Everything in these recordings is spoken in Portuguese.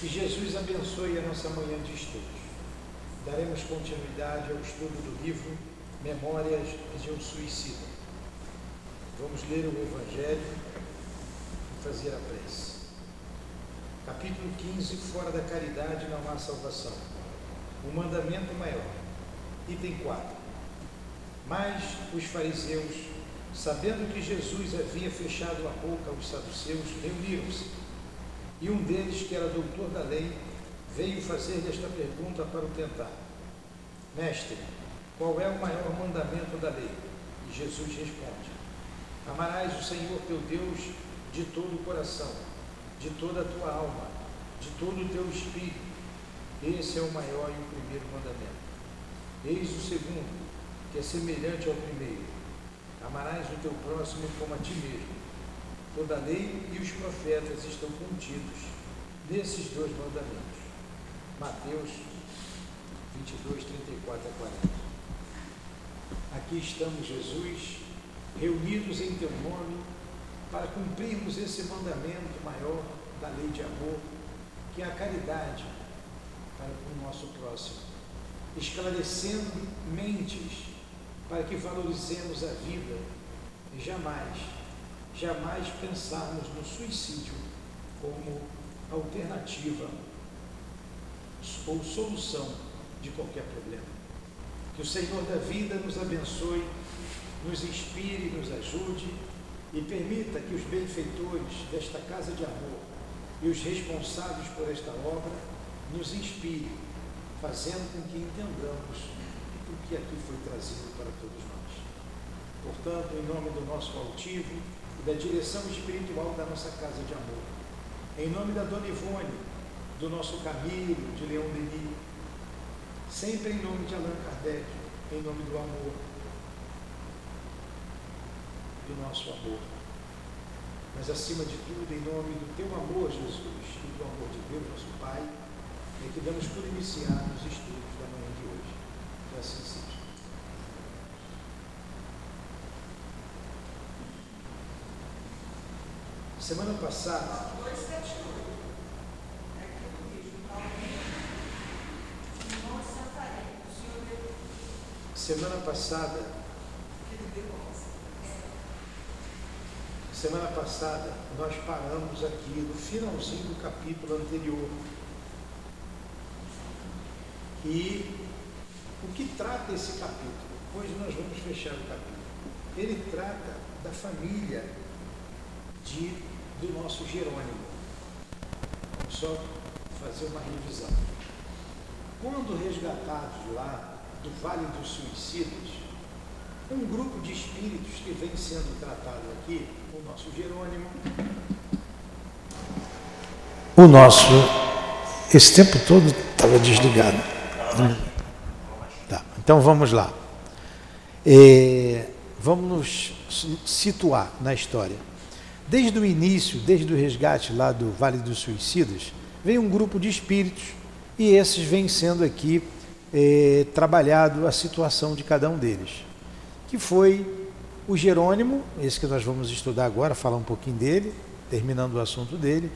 Que Jesus abençoe a nossa manhã de estudos. Daremos continuidade ao estudo do livro Memórias de um Suicida. Vamos ler o Evangelho e fazer a prece. Capítulo 15 Fora da caridade não há salvação. O mandamento maior. Item 4. Mas os fariseus, sabendo que Jesus havia fechado a boca aos saduceus, reuniram-se e um deles, que era doutor da lei, veio fazer-lhe esta pergunta para o tentar: Mestre, qual é o maior mandamento da lei? E Jesus responde: Amarás o Senhor teu Deus de todo o coração, de toda a tua alma, de todo o teu espírito. Esse é o maior e o primeiro mandamento. Eis o segundo, que é semelhante ao primeiro: Amarás o teu próximo como a ti mesmo. Toda a lei e os profetas estão contidos nesses dois mandamentos. Mateus 22, 34 a 40. Aqui estamos, Jesus, reunidos em teu nome para cumprirmos esse mandamento maior da lei de amor, que é a caridade para o nosso próximo, esclarecendo mentes para que valorizemos a vida e jamais jamais pensarmos no suicídio como alternativa ou solução de qualquer problema. Que o Senhor da vida nos abençoe, nos inspire, nos ajude e permita que os benfeitores desta casa de amor e os responsáveis por esta obra nos inspirem, fazendo com que entendamos o que aqui foi trazido para todos nós. Portanto, em nome do nosso altivo, e da direção espiritual da nossa casa de amor. Em nome da Dona Ivone, do nosso Camilo, de Leão Denis, sempre em nome de Allan Kardec, em nome do amor, do nosso amor. Mas acima de tudo, em nome do teu amor, Jesus, e do amor de Deus, nosso Pai, é que damos por iniciar os estudos da manhã de hoje. Que assim seja. Semana passada. Semana passada. Semana passada nós paramos aqui no finalzinho do capítulo anterior. E o que trata esse capítulo? Hoje nós vamos fechar o capítulo. Ele trata da família de do nosso Jerônimo. Vamos só fazer uma revisão. Quando resgatados lá do Vale dos Suicidas, um grupo de espíritos que vem sendo tratado aqui, o nosso Jerônimo. O nosso, esse tempo todo estava desligado. Tá, então vamos lá. É, vamos nos situar na história. Desde o início, desde o resgate lá do Vale dos Suicidas, veio um grupo de espíritos e esses vêm sendo aqui eh, trabalhado a situação de cada um deles, que foi o Jerônimo, esse que nós vamos estudar agora, falar um pouquinho dele, terminando o assunto dele,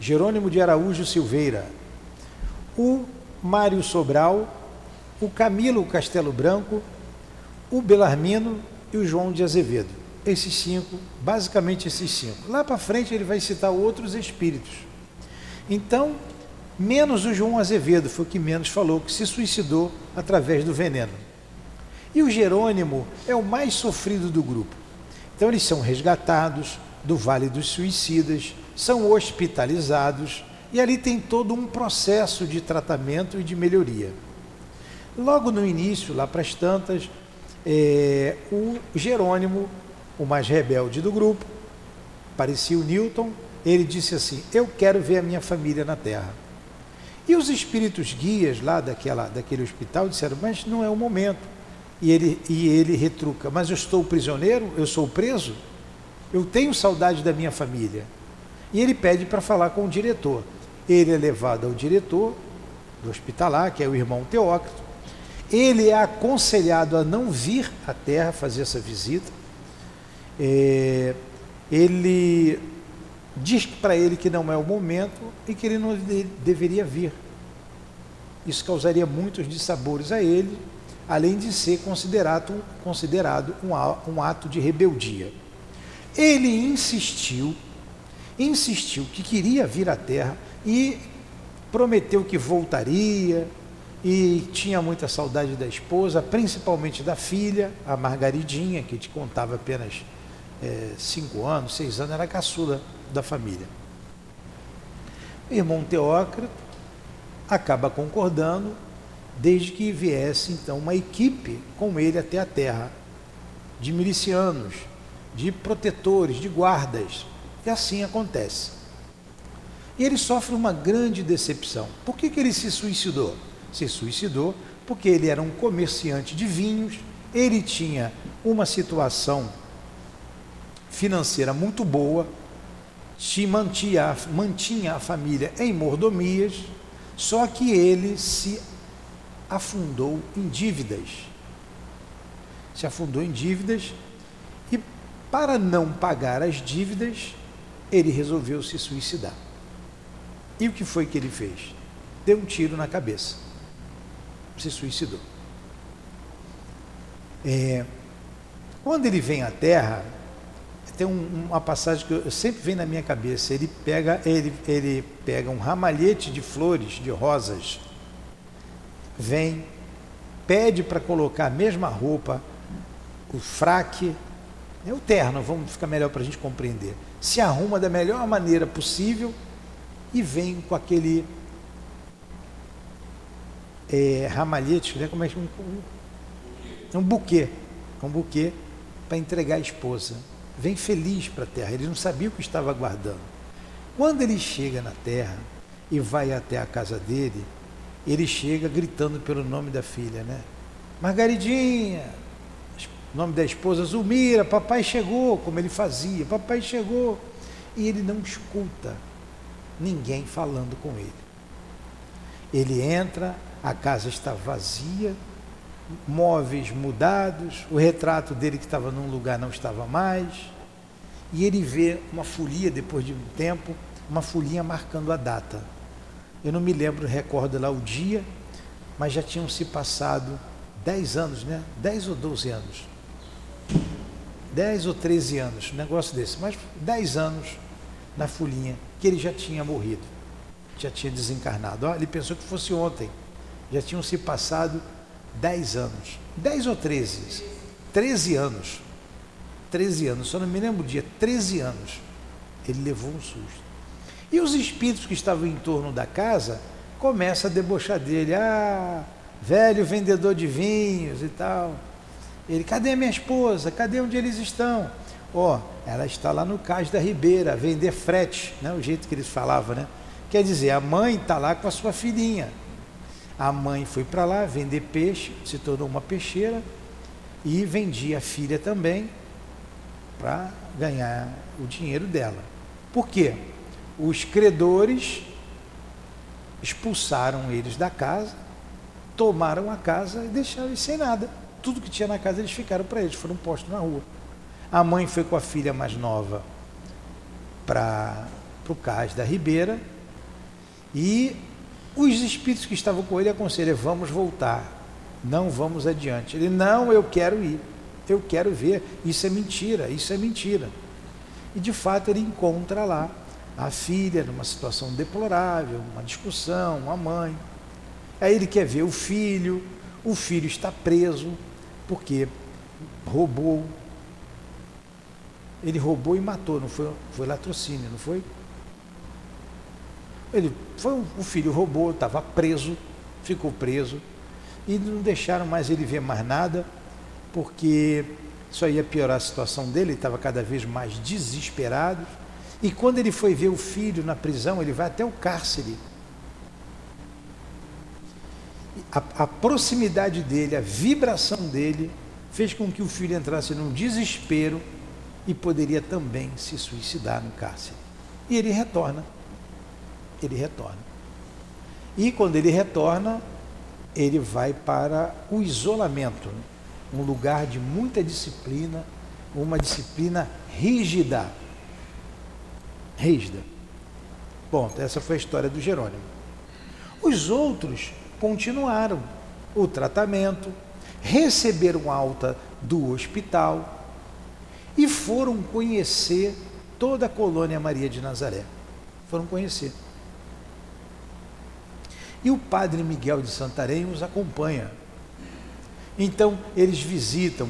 Jerônimo de Araújo Silveira, o Mário Sobral, o Camilo Castelo Branco, o Belarmino e o João de Azevedo esses cinco, basicamente esses cinco. Lá para frente ele vai citar outros espíritos. Então, menos o João Azevedo foi o que menos falou, que se suicidou através do veneno. E o Jerônimo é o mais sofrido do grupo. Então, eles são resgatados do Vale dos Suicidas, são hospitalizados e ali tem todo um processo de tratamento e de melhoria. Logo no início, lá para as tantas, é, o Jerônimo o mais rebelde do grupo, parecia o Newton, ele disse assim: Eu quero ver a minha família na Terra. E os espíritos guias lá daquela, daquele hospital disseram: Mas não é o momento. E ele, e ele retruca: Mas eu estou prisioneiro? Eu sou preso? Eu tenho saudade da minha família. E ele pede para falar com o diretor. Ele é levado ao diretor do hospitalar, que é o irmão Teócrito. Ele é aconselhado a não vir à Terra fazer essa visita é, ele diz para ele que não é o momento e que ele não deveria vir. Isso causaria muitos dissabores a ele, além de ser considerado, considerado um, um ato de rebeldia. Ele insistiu, insistiu que queria vir à terra e prometeu que voltaria e tinha muita saudade da esposa, principalmente da filha, a Margaridinha, que te contava apenas é, cinco anos, seis anos, era a caçula da família. O irmão Teócrito acaba concordando, desde que viesse então uma equipe com ele até a terra, de milicianos, de protetores, de guardas. E assim acontece. E ele sofre uma grande decepção. Por que, que ele se suicidou? Se suicidou porque ele era um comerciante de vinhos, ele tinha uma situação financeira muito boa, se mantinha, mantinha a família em mordomias, só que ele se afundou em dívidas. Se afundou em dívidas e, para não pagar as dívidas, ele resolveu se suicidar. E o que foi que ele fez? Deu um tiro na cabeça. Se suicidou. É, quando ele vem à Terra, tem um, uma passagem que eu, sempre vem na minha cabeça. Ele pega, ele, ele pega um ramalhete de flores, de rosas, vem, pede para colocar a mesma roupa, o fraque, é o terno, vamos ficar melhor para a gente compreender. Se arruma da melhor maneira possível e vem com aquele é, ramalhete, né? como é que um, um, um buquê, um buquê para entregar a esposa. Vem feliz para a terra, ele não sabia o que estava aguardando. Quando ele chega na terra e vai até a casa dele, ele chega gritando pelo nome da filha, né? Margaridinha, nome da esposa, Zulmira, papai chegou, como ele fazia, papai chegou. E ele não escuta ninguém falando com ele. Ele entra, a casa está vazia, móveis mudados, o retrato dele que estava num lugar não estava mais, e ele vê uma folia depois de um tempo, uma folhinha marcando a data. Eu não me lembro, recordo lá o dia, mas já tinham se passado 10 anos, né? 10 ou 12 anos. 10 ou 13 anos, um negócio desse, mas 10 anos na folhinha, que ele já tinha morrido, já tinha desencarnado. ele pensou que fosse ontem, já tinham se passado 10 anos, 10 ou 13, 13 anos, 13 anos, só não me lembro o dia, 13 anos, ele levou um susto. E os espíritos que estavam em torno da casa começam a debochar dele, ah, velho vendedor de vinhos e tal. Ele, cadê minha esposa? Cadê onde eles estão? Ó, oh, ela está lá no Cais da Ribeira, vender frete, né? o jeito que eles falavam, né? Quer dizer, a mãe está lá com a sua filhinha. A mãe foi para lá vender peixe, se tornou uma peixeira e vendia a filha também para ganhar o dinheiro dela. Por quê? Os credores expulsaram eles da casa, tomaram a casa e deixaram eles sem nada. Tudo que tinha na casa eles ficaram para eles, foram postos na rua. A mãe foi com a filha mais nova para o cais da Ribeira e os espíritos que estavam com ele aconselham: vamos voltar, não vamos adiante. Ele, não, eu quero ir, eu quero ver. Isso é mentira, isso é mentira. E de fato ele encontra lá a filha numa situação deplorável, uma discussão, uma mãe. Aí ele quer ver o filho, o filho está preso porque roubou. Ele roubou e matou, não foi, foi latrocínio, não foi? Ele foi o filho roubou, estava preso, ficou preso e não deixaram mais ele ver mais nada, porque só ia piorar a situação dele, ele estava cada vez mais desesperado. E quando ele foi ver o filho na prisão, ele vai até o cárcere. A, a proximidade dele, a vibração dele, fez com que o filho entrasse num desespero e poderia também se suicidar no cárcere. E ele retorna ele retorna. E quando ele retorna, ele vai para o isolamento, um lugar de muita disciplina, uma disciplina rígida. rígida. Bom, essa foi a história do Jerônimo. Os outros continuaram o tratamento, receberam alta do hospital e foram conhecer toda a colônia Maria de Nazaré. Foram conhecer. E o padre Miguel de Santarém os acompanha. Então, eles visitam,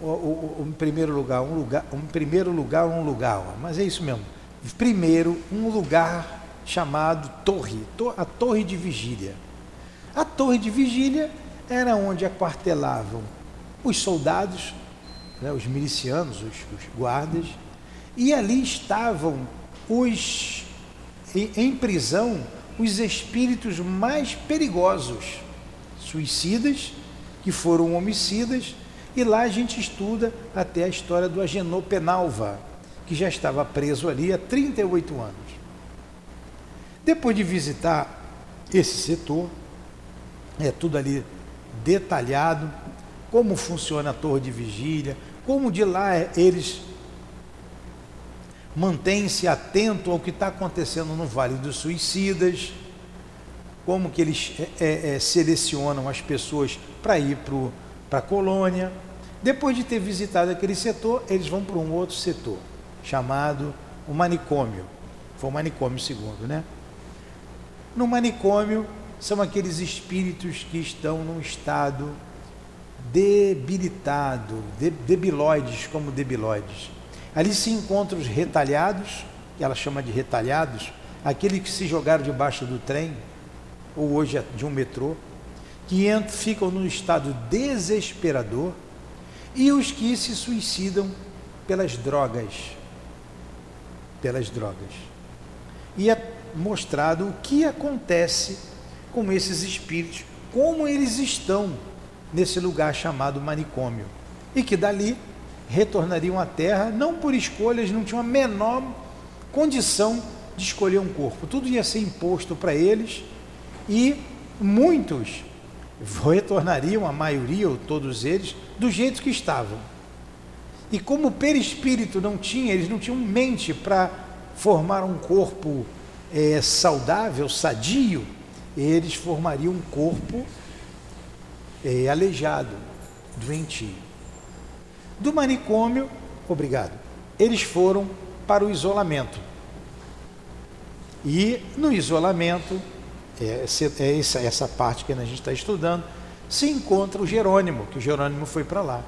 o, o, o, em primeiro lugar, um lugar, em primeiro lugar, um lugar, mas é isso mesmo. Primeiro, um lugar chamado Torre, a Torre de Vigília. A Torre de Vigília era onde aquartelavam os soldados, né, os milicianos, os, os guardas, e ali estavam os em, em prisão os espíritos mais perigosos, suicidas, que foram homicidas, e lá a gente estuda até a história do Agenor Penalva, que já estava preso ali há 38 anos. Depois de visitar esse setor, é tudo ali detalhado, como funciona a torre de vigília, como de lá eles mantém-se atento ao que está acontecendo no Vale dos Suicidas, como que eles é, é, é selecionam as pessoas para ir para a colônia. Depois de ter visitado aquele setor, eles vão para um outro setor, chamado o manicômio. Foi o manicômio segundo, né? No manicômio são aqueles espíritos que estão num estado debilitado, debilóides como debilóides Ali se encontram os retalhados, que ela chama de retalhados, aqueles que se jogaram debaixo do trem, ou hoje é de um metrô, que entram, ficam num estado desesperador, e os que se suicidam pelas drogas. Pelas drogas. E é mostrado o que acontece com esses espíritos, como eles estão nesse lugar chamado manicômio. E que dali retornariam à Terra, não por escolhas, não tinham a menor condição de escolher um corpo. Tudo ia ser imposto para eles e muitos retornariam, a maioria ou todos eles, do jeito que estavam. E como o perispírito não tinha, eles não tinham mente para formar um corpo é, saudável, sadio, eles formariam um corpo é, aleijado, doentio. Do manicômio, obrigado, eles foram para o isolamento. E no isolamento, é, é essa, essa parte que a gente está estudando, se encontra o Jerônimo, que o Jerônimo foi para lá.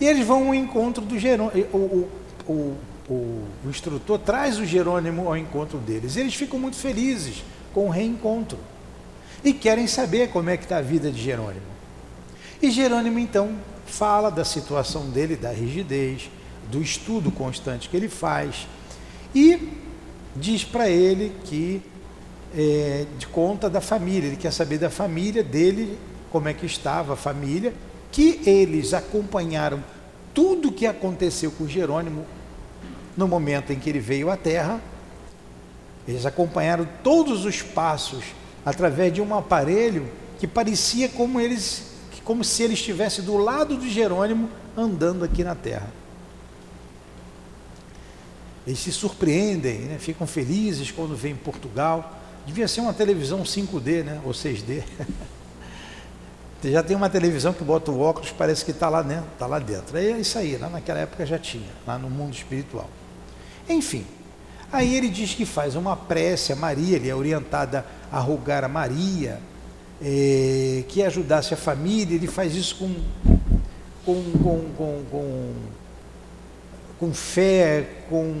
E eles vão ao encontro do Jerônimo. O, o, o, o, instrutor traz o Jerônimo ao encontro deles. Eles ficam muito felizes com o reencontro. E querem saber como é que está a vida de Jerônimo. E Jerônimo então fala da situação dele, da rigidez, do estudo constante que ele faz e diz para ele que é, de conta da família, ele quer saber da família dele, como é que estava a família, que eles acompanharam tudo o que aconteceu com Jerônimo no momento em que ele veio à Terra. Eles acompanharam todos os passos através de um aparelho que parecia como eles como se ele estivesse do lado de Jerônimo andando aqui na terra. Eles se surpreendem, né? ficam felizes quando vêm Portugal. Devia ser uma televisão 5D, né? ou 6D. já tem uma televisão que bota o óculos, parece que está lá, né? tá lá dentro. É isso aí, lá naquela época já tinha, lá no mundo espiritual. Enfim, aí ele diz que faz uma prece a Maria, ele é orientada a rogar a Maria, é, que ajudasse a família, ele faz isso com, com, com, com, com, com fé, com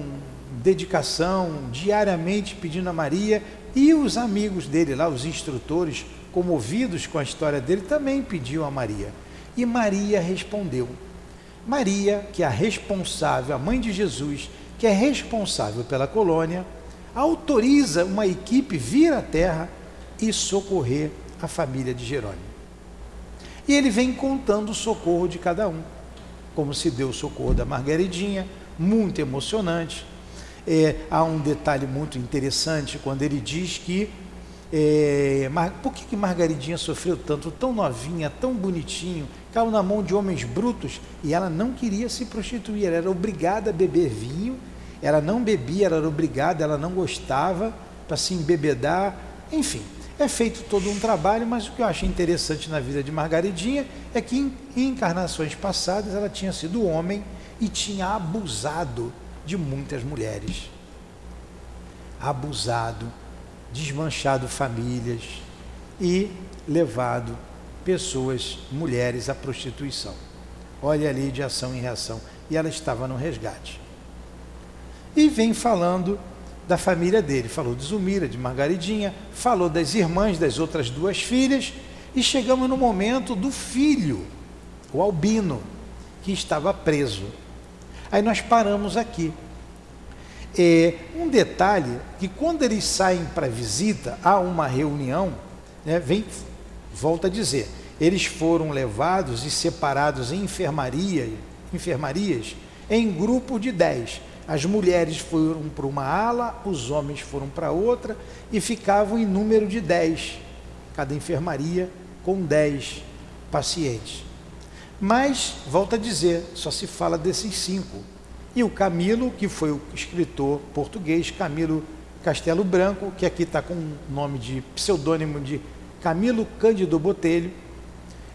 dedicação, diariamente pedindo a Maria, e os amigos dele lá, os instrutores, comovidos com a história dele, também pediam a Maria. E Maria respondeu. Maria, que é a responsável, a mãe de Jesus, que é responsável pela colônia, autoriza uma equipe vir à terra e socorrer a família de Jerônimo. E ele vem contando o socorro de cada um, como se deu o socorro da Margaridinha, muito emocionante. É, há um detalhe muito interessante quando ele diz que é, por que, que Margaridinha sofreu tanto, tão novinha, tão bonitinho, caiu na mão de homens brutos e ela não queria se prostituir, ela era obrigada a beber vinho, ela não bebia, ela era obrigada, ela não gostava para se embebedar, enfim. É feito todo um trabalho, mas o que eu achei interessante na vida de Margaridinha é que em, em encarnações passadas ela tinha sido homem e tinha abusado de muitas mulheres. Abusado, desmanchado famílias e levado pessoas, mulheres à prostituição. Olha a lei de ação e reação. E ela estava no resgate. E vem falando da família dele. Falou de Zumira, de Margaridinha, falou das irmãs das outras duas filhas, e chegamos no momento do filho, o Albino, que estava preso. Aí nós paramos aqui. É, um detalhe que quando eles saem para visita, há uma reunião, né, vem, volta a dizer, eles foram levados e separados em enfermaria, enfermarias em grupo de dez. As mulheres foram para uma ala, os homens foram para outra e ficavam em número de dez, cada enfermaria com dez pacientes. Mas, volta a dizer, só se fala desses cinco. E o Camilo, que foi o escritor português, Camilo Castelo Branco, que aqui está com o nome de pseudônimo de Camilo Cândido Botelho,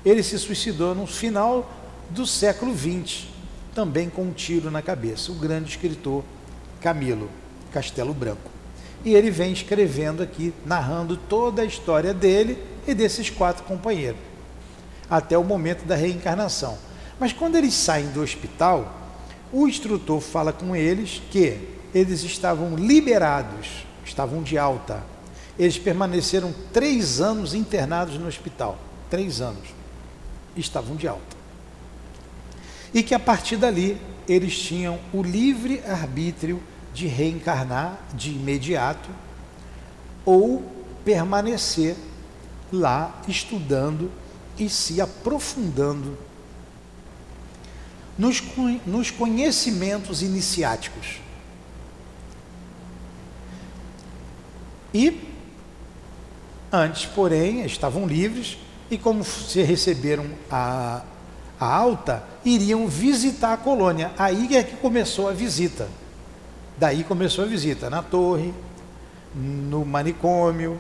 ele se suicidou no final do século XX também com um tiro na cabeça, o grande escritor Camilo Castelo Branco. E ele vem escrevendo aqui, narrando toda a história dele e desses quatro companheiros, até o momento da reencarnação. Mas quando eles saem do hospital, o instrutor fala com eles que eles estavam liberados, estavam de alta. Eles permaneceram três anos internados no hospital. Três anos. Estavam de alta e que a partir dali eles tinham o livre arbítrio de reencarnar de imediato ou permanecer lá estudando e se aprofundando nos, nos conhecimentos iniciáticos. E antes, porém, estavam livres e como se receberam a alta, iriam visitar a colônia. Aí é que começou a visita. Daí começou a visita na torre, no manicômio,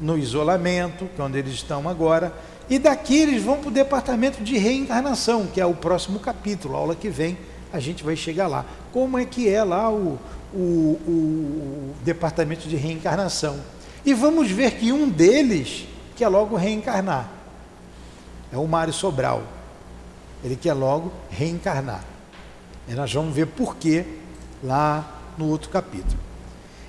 no isolamento, que é onde eles estão agora. E daqui eles vão para o departamento de reencarnação, que é o próximo capítulo, a aula que vem, a gente vai chegar lá. Como é que é lá o, o, o departamento de reencarnação? E vamos ver que um deles quer logo reencarnar. É o Mário Sobral. Ele quer logo reencarnar. E nós vamos ver por quê lá no outro capítulo.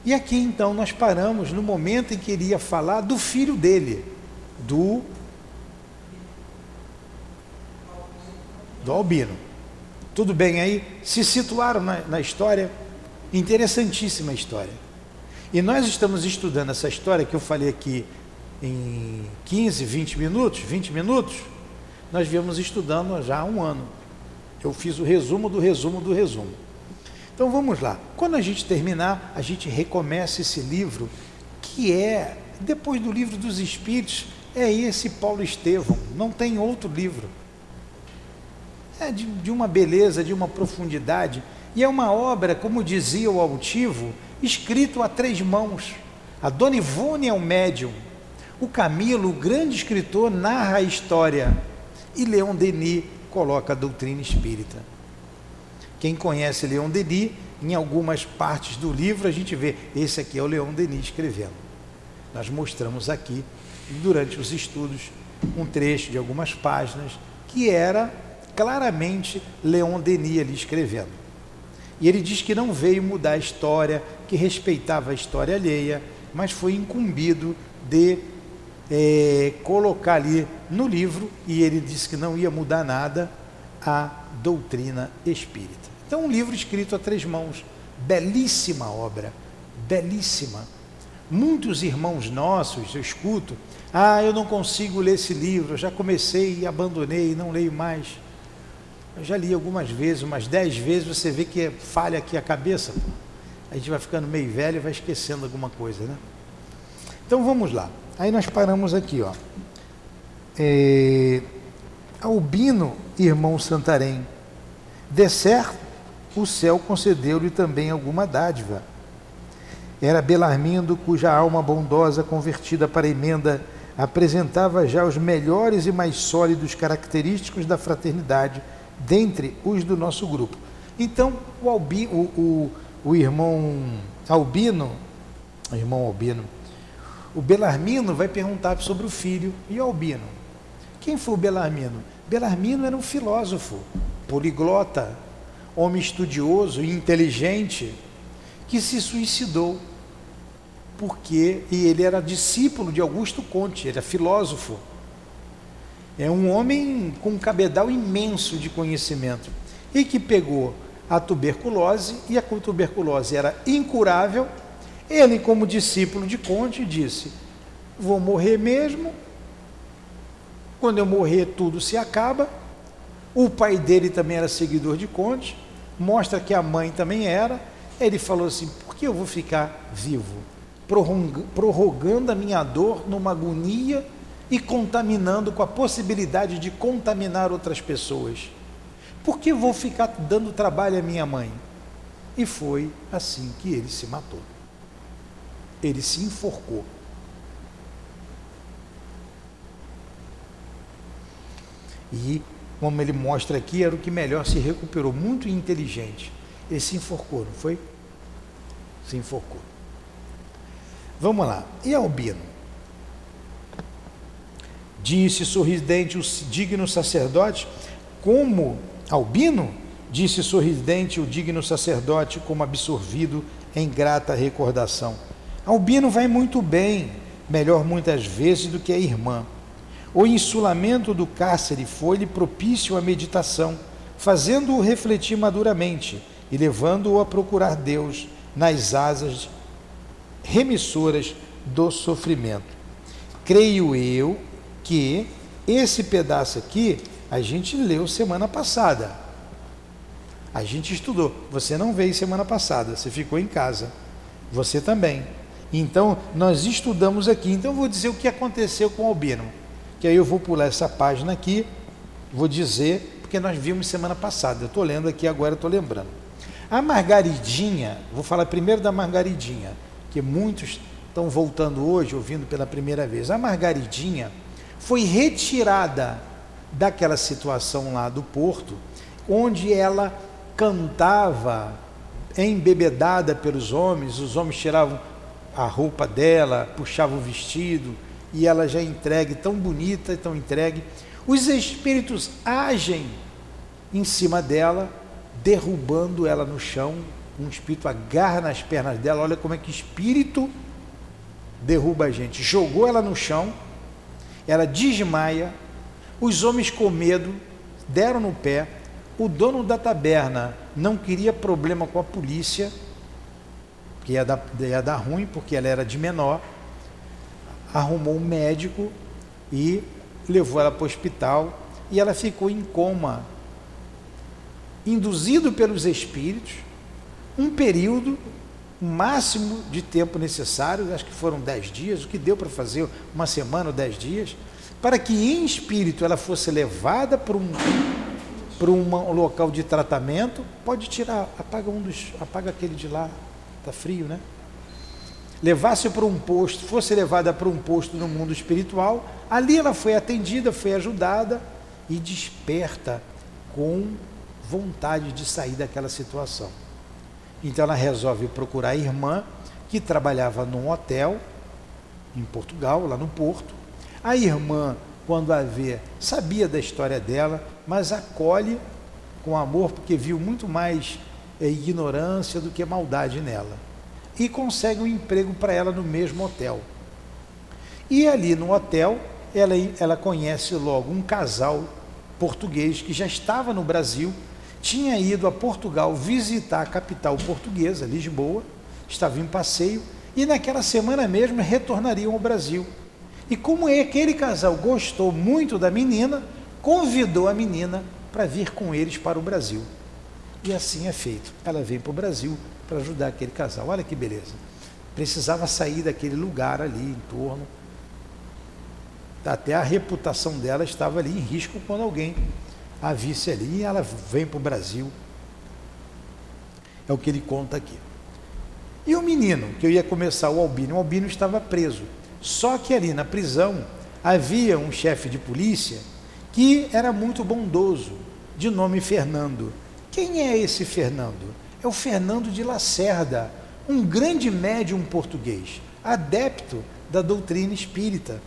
E aqui então nós paramos no momento em que ele ia falar do filho dele, do do Albino. Tudo bem aí? Se situaram na, na história? Interessantíssima história. E nós estamos estudando essa história que eu falei aqui em 15, 20 minutos, 20 minutos, nós viemos estudando já há um ano. Eu fiz o resumo do resumo do resumo. Então vamos lá. Quando a gente terminar, a gente recomeça esse livro, que é, depois do livro dos Espíritos, é esse Paulo Estevão, não tem outro livro. É de, de uma beleza, de uma profundidade, e é uma obra, como dizia o altivo, escrito a três mãos. A Dona Ivone é um médium. O Camilo, o grande escritor, narra a história e Leon Denis coloca a doutrina espírita. Quem conhece Leon Denis, em algumas partes do livro a gente vê, esse aqui é o Leon Denis escrevendo. Nós mostramos aqui, durante os estudos, um trecho de algumas páginas que era claramente Leon Denis ali escrevendo. E ele diz que não veio mudar a história, que respeitava a história alheia, mas foi incumbido de é, colocar ali no livro, e ele disse que não ia mudar nada, a doutrina espírita. Então, um livro escrito a três mãos, belíssima obra, belíssima. Muitos irmãos nossos, eu escuto, ah, eu não consigo ler esse livro, eu já comecei e abandonei não leio mais. Eu já li algumas vezes, umas dez vezes, você vê que falha aqui a cabeça. A gente vai ficando meio velho e vai esquecendo alguma coisa, né? Então vamos lá. Aí nós paramos aqui, ó. É, Albino, irmão Santarém, de certo o céu concedeu-lhe também alguma dádiva. Era Belarmindo, cuja alma bondosa convertida para emenda apresentava já os melhores e mais sólidos característicos da fraternidade dentre os do nosso grupo. Então, o, Albi, o, o, o irmão Albino, irmão Albino, o Belarmino vai perguntar sobre o filho e o Albino. Quem foi o Belarmino? Belarmino era um filósofo, poliglota, homem estudioso e inteligente, que se suicidou porque e ele era discípulo de Augusto Conte, era filósofo. É um homem com um cabedal imenso de conhecimento e que pegou a tuberculose e a tuberculose era incurável. Ele, como discípulo de Conte, disse: Vou morrer mesmo. Quando eu morrer, tudo se acaba. O pai dele também era seguidor de Conte, mostra que a mãe também era. Ele falou assim: Por que eu vou ficar vivo? Prorrogando a minha dor numa agonia e contaminando com a possibilidade de contaminar outras pessoas. Por que vou ficar dando trabalho à minha mãe? E foi assim que ele se matou. Ele se enforcou. E, como ele mostra aqui, era o que melhor se recuperou, muito inteligente. Ele se enforcou, não foi? Se enforcou. Vamos lá. E Albino? Disse sorridente o digno sacerdote, como Albino, disse sorridente o digno sacerdote, como absorvido em grata recordação. Albino vai muito bem, melhor muitas vezes do que a irmã. O insulamento do cárcere foi-lhe propício à meditação, fazendo-o refletir maduramente e levando-o a procurar Deus nas asas remissoras do sofrimento. Creio eu que esse pedaço aqui a gente leu semana passada. A gente estudou. Você não veio semana passada, você ficou em casa. Você também. Então, nós estudamos aqui. Então, eu vou dizer o que aconteceu com o Albino. Que aí eu vou pular essa página aqui, vou dizer, porque nós vimos semana passada. Eu estou lendo aqui agora, estou lembrando. A Margaridinha, vou falar primeiro da Margaridinha, que muitos estão voltando hoje, ouvindo pela primeira vez. A Margaridinha foi retirada daquela situação lá do porto, onde ela cantava embebedada pelos homens, os homens tiravam a roupa dela, puxavam o vestido, e ela já entregue, tão bonita, tão entregue. Os espíritos agem em cima dela, derrubando ela no chão. Um espírito agarra nas pernas dela. Olha como é que espírito derruba a gente. Jogou ela no chão, ela desmaia, os homens com medo deram no pé. O dono da taberna não queria problema com a polícia, que ia dar, ia dar ruim, porque ela era de menor. Arrumou um médico e levou ela para o hospital. E ela ficou em coma, induzido pelos espíritos, um período máximo de tempo necessário, acho que foram dez dias, o que deu para fazer uma semana ou dez dias, para que em espírito ela fosse levada para um, para um local de tratamento, pode tirar, apaga um dos, apaga aquele de lá, tá frio, né? Levasse para um posto, fosse levada para um posto no mundo espiritual, ali ela foi atendida, foi ajudada e desperta com vontade de sair daquela situação. Então ela resolve procurar a irmã que trabalhava num hotel em Portugal, lá no Porto, a irmã, quando a vê, sabia da história dela, mas acolhe com amor, porque viu muito mais ignorância do que maldade nela. E consegue um emprego para ela no mesmo hotel. E ali no hotel, ela, ela conhece logo um casal português que já estava no Brasil, tinha ido a Portugal visitar a capital portuguesa, Lisboa, estava em passeio, e naquela semana mesmo retornariam ao Brasil. E como é aquele casal gostou muito da menina, convidou a menina para vir com eles para o Brasil. E assim é feito. Ela vem para o Brasil para ajudar aquele casal. Olha que beleza. Precisava sair daquele lugar ali em torno. Até a reputação dela estava ali em risco quando alguém a visse ali e ela vem para o Brasil. É o que ele conta aqui. E o menino, que eu ia começar o Albino, o Albino estava preso. Só que ali na prisão havia um chefe de polícia que era muito bondoso, de nome Fernando. Quem é esse Fernando? É o Fernando de Lacerda, um grande médium português, adepto da doutrina espírita.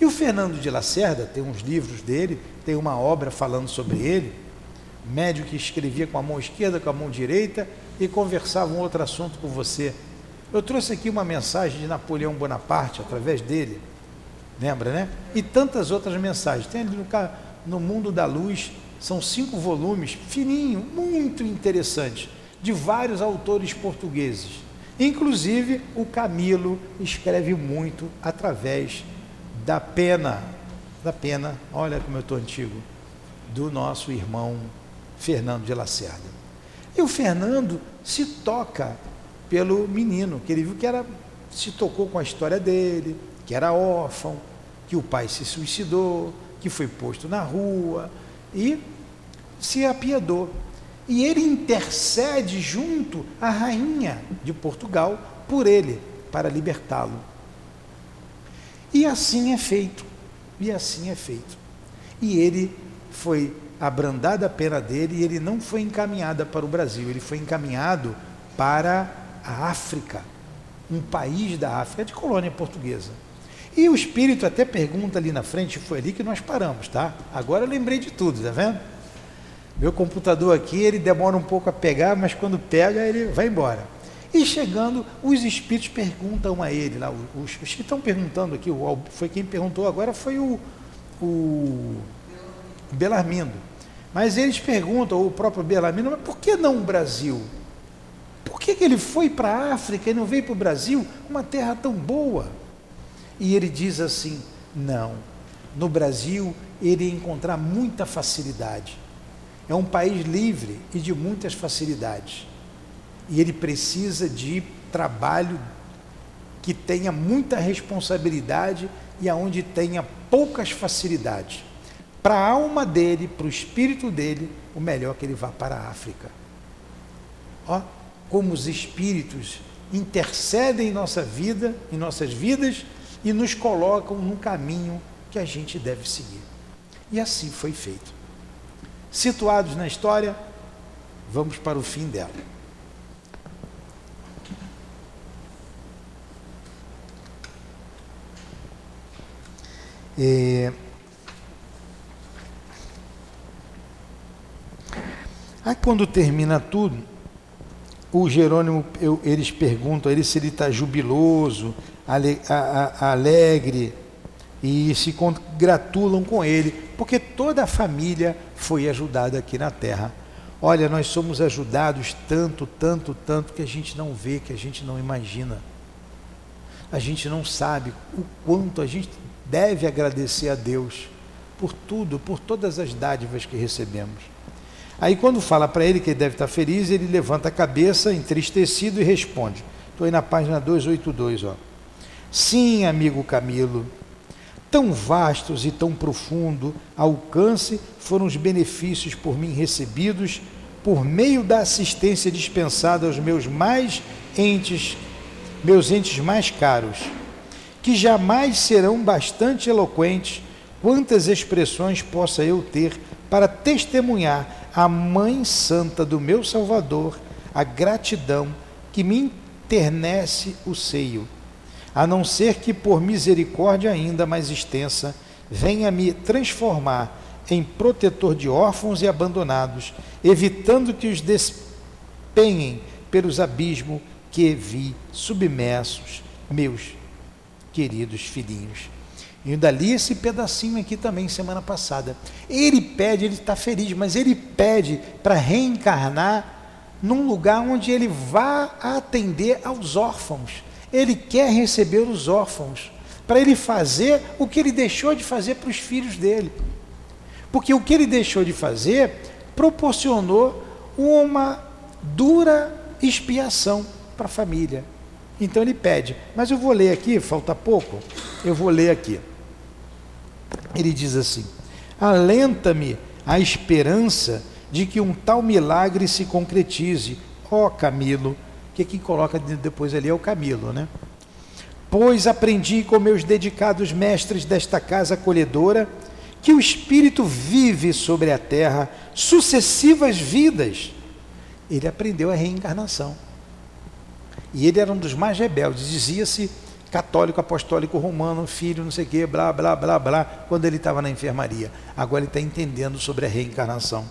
E o Fernando de Lacerda, tem uns livros dele, tem uma obra falando sobre ele, médium que escrevia com a mão esquerda, com a mão direita e conversava um outro assunto com você. Eu trouxe aqui uma mensagem de Napoleão Bonaparte através dele, lembra, né? E tantas outras mensagens. Tem ali no, no Mundo da Luz, são cinco volumes, fininho, muito interessante, de vários autores portugueses. Inclusive, o Camilo escreve muito através da pena, da pena, olha como eu estou antigo, do nosso irmão Fernando de Lacerda. E o Fernando se toca pelo menino, que ele viu que era, se tocou com a história dele, que era órfão, que o pai se suicidou, que foi posto na rua e se apiedou. E ele intercede junto à rainha de Portugal por ele, para libertá-lo. E assim é feito. E assim é feito. E ele foi abrandada a pena dele e ele não foi encaminhado para o Brasil, ele foi encaminhado para a África, um país da África, de colônia portuguesa. E o espírito até pergunta ali na frente, foi ali que nós paramos, tá? Agora eu lembrei de tudo, tá vendo? Meu computador aqui, ele demora um pouco a pegar, mas quando pega, ele vai embora. E chegando, os espíritos perguntam a ele, lá, os, os que estão perguntando aqui, o, foi quem perguntou agora, foi o, o Belarmindo. Mas eles perguntam, o próprio Belarmino, mas por que não o Brasil? Por que, que ele foi para a África e não veio para o Brasil, uma terra tão boa? E ele diz assim: não, no Brasil ele ia encontrar muita facilidade. É um país livre e de muitas facilidades. E ele precisa de trabalho que tenha muita responsabilidade e aonde tenha poucas facilidades. Para a alma dele, para o espírito dele, o melhor é que ele vá para a África. Ó, como os espíritos intercedem em nossa vida, em nossas vidas e nos colocam no caminho que a gente deve seguir. E assim foi feito. Situados na história, vamos para o fim dela. Aí quando termina tudo, o Jerônimo, eu, eles perguntam a ele se ele está jubiloso, ale, a, a, alegre, e se congratulam com ele, porque toda a família foi ajudada aqui na terra. Olha, nós somos ajudados tanto, tanto, tanto que a gente não vê, que a gente não imagina. A gente não sabe o quanto a gente deve agradecer a Deus por tudo, por todas as dádivas que recebemos. Aí, quando fala para ele que ele deve estar feliz, ele levanta a cabeça, entristecido, e responde. Estou aí na página 282. Ó. Sim, amigo Camilo, tão vastos e tão profundo alcance foram os benefícios por mim recebidos por meio da assistência dispensada aos meus mais entes, meus entes mais caros, que jamais serão bastante eloquentes quantas expressões possa eu ter para testemunhar à Mãe Santa do meu Salvador a gratidão que me internece o seio a não ser que por misericórdia ainda mais extensa venha me transformar em protetor de órfãos e abandonados, evitando que os despenhem pelos abismos que vi submersos, meus queridos filhinhos. E ainda li esse pedacinho aqui também semana passada. Ele pede, ele está feliz, mas ele pede para reencarnar num lugar onde ele vá atender aos órfãos ele quer receber os órfãos, para ele fazer o que ele deixou de fazer para os filhos dele. Porque o que ele deixou de fazer proporcionou uma dura expiação para a família. Então ele pede, mas eu vou ler aqui, falta pouco, eu vou ler aqui. Ele diz assim: Alenta-me a esperança de que um tal milagre se concretize. Ó Camilo, que quem coloca depois ali é o Camilo, né? Pois aprendi com meus dedicados mestres desta casa acolhedora que o Espírito vive sobre a terra sucessivas vidas. Ele aprendeu a reencarnação. E ele era um dos mais rebeldes. Dizia-se católico, apostólico, romano, filho, não sei o quê, blá, blá, blá, blá, quando ele estava na enfermaria. Agora ele está entendendo sobre a reencarnação.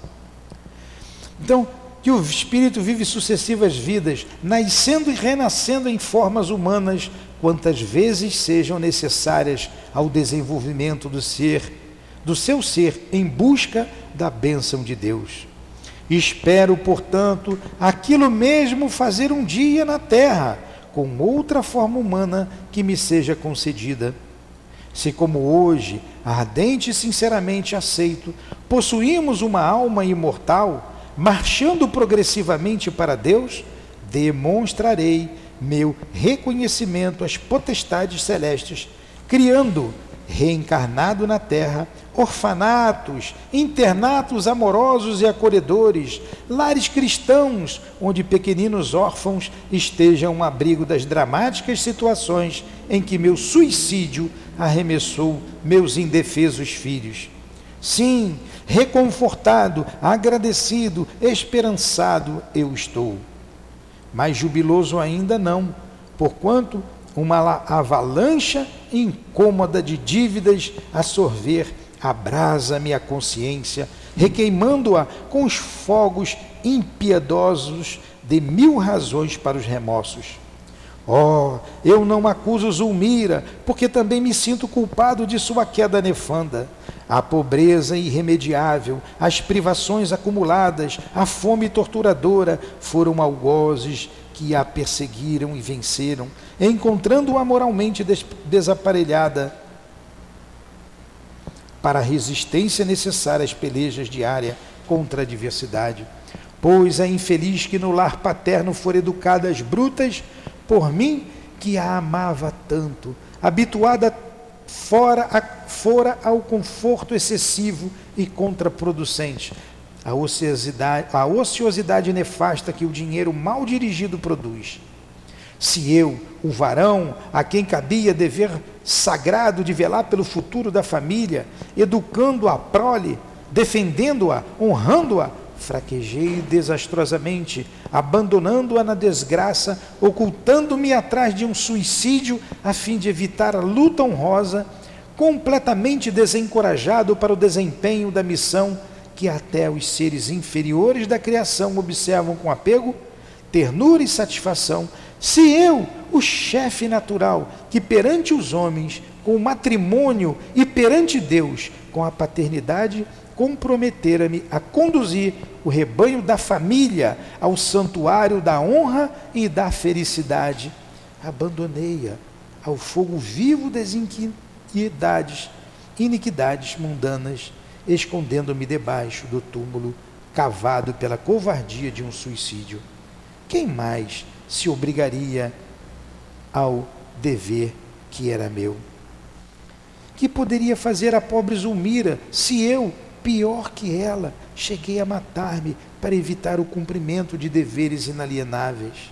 Então, que o espírito vive sucessivas vidas, nascendo e renascendo em formas humanas, quantas vezes sejam necessárias ao desenvolvimento do ser, do seu ser, em busca da bênção de Deus. Espero, portanto, aquilo mesmo fazer um dia na terra, com outra forma humana que me seja concedida. Se, como hoje, ardente e sinceramente aceito, possuímos uma alma imortal, marchando progressivamente para Deus, demonstrarei meu reconhecimento às potestades celestes, criando, reencarnado na terra, orfanatos, internatos amorosos e acolhedores, lares cristãos, onde pequeninos órfãos estejam um abrigo das dramáticas situações em que meu suicídio arremessou meus indefesos filhos. Sim, reconfortado, agradecido, esperançado eu estou. Mas jubiloso ainda não, porquanto uma avalanche incômoda de dívidas a sorver abrasa minha consciência, requeimando-a com os fogos impiedosos de mil razões para os remorsos. Oh, eu não acuso Zulmira, porque também me sinto culpado de sua queda nefanda. A pobreza irremediável, as privações acumuladas, a fome torturadora foram algozes que a perseguiram e venceram, encontrando-a moralmente des desaparelhada para a resistência necessária às pelejas diárias contra a adversidade. Pois a infeliz que no lar paterno for educada às brutas, por mim que a amava tanto, habituada fora, a, fora ao conforto excessivo e contraproducente, a ociosidade, a ociosidade nefasta que o dinheiro mal dirigido produz. Se eu, o varão, a quem cabia dever sagrado de velar pelo futuro da família, educando a prole, defendendo-a, honrando-a, fraquejei desastrosamente, abandonando-a na desgraça, ocultando-me atrás de um suicídio a fim de evitar a luta honrosa, completamente desencorajado para o desempenho da missão que até os seres inferiores da criação observam com apego, ternura e satisfação, se eu, o chefe natural, que perante os homens, com o matrimônio e perante Deus, com a paternidade, comprometera-me a conduzir o rebanho da família ao santuário da honra e da felicidade. Abandonei-a ao fogo vivo das iniquidades, iniquidades mundanas, escondendo-me debaixo do túmulo cavado pela covardia de um suicídio. Quem mais se obrigaria ao dever que era meu? Que poderia fazer a pobre Zulmira se eu, pior que ela, cheguei a matar-me para evitar o cumprimento de deveres inalienáveis.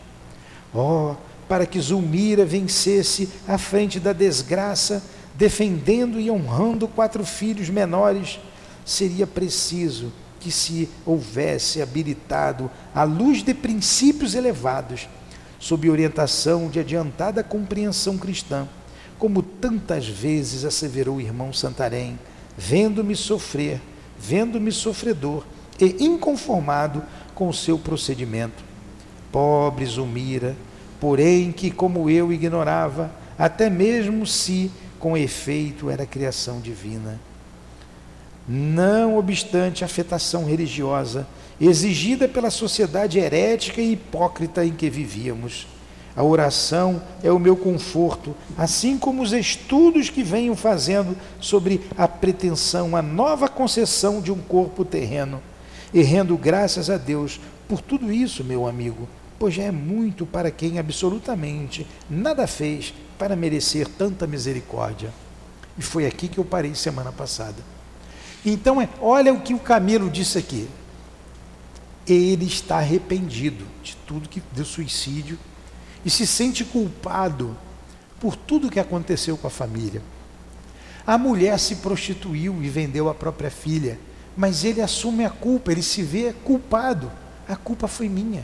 Oh, para que Zulmira vencesse à frente da desgraça, defendendo e honrando quatro filhos menores, seria preciso que se houvesse habilitado a luz de princípios elevados, sob orientação de adiantada compreensão cristã, como tantas vezes asseverou o irmão Santarém, vendo-me sofrer vendo-me sofredor e inconformado com o seu procedimento. Pobre Zulmira, porém que, como eu ignorava, até mesmo se com efeito era criação divina. Não obstante a afetação religiosa exigida pela sociedade herética e hipócrita em que vivíamos, a oração é o meu conforto, assim como os estudos que venho fazendo sobre a pretensão, a nova concessão de um corpo terreno. E rendo graças a Deus por tudo isso, meu amigo, pois já é muito para quem absolutamente nada fez para merecer tanta misericórdia. E foi aqui que eu parei semana passada. Então, é, olha o que o Camilo disse aqui. ele está arrependido de tudo que deu suicídio e se sente culpado por tudo que aconteceu com a família. A mulher se prostituiu e vendeu a própria filha, mas ele assume a culpa, ele se vê culpado. A culpa foi minha.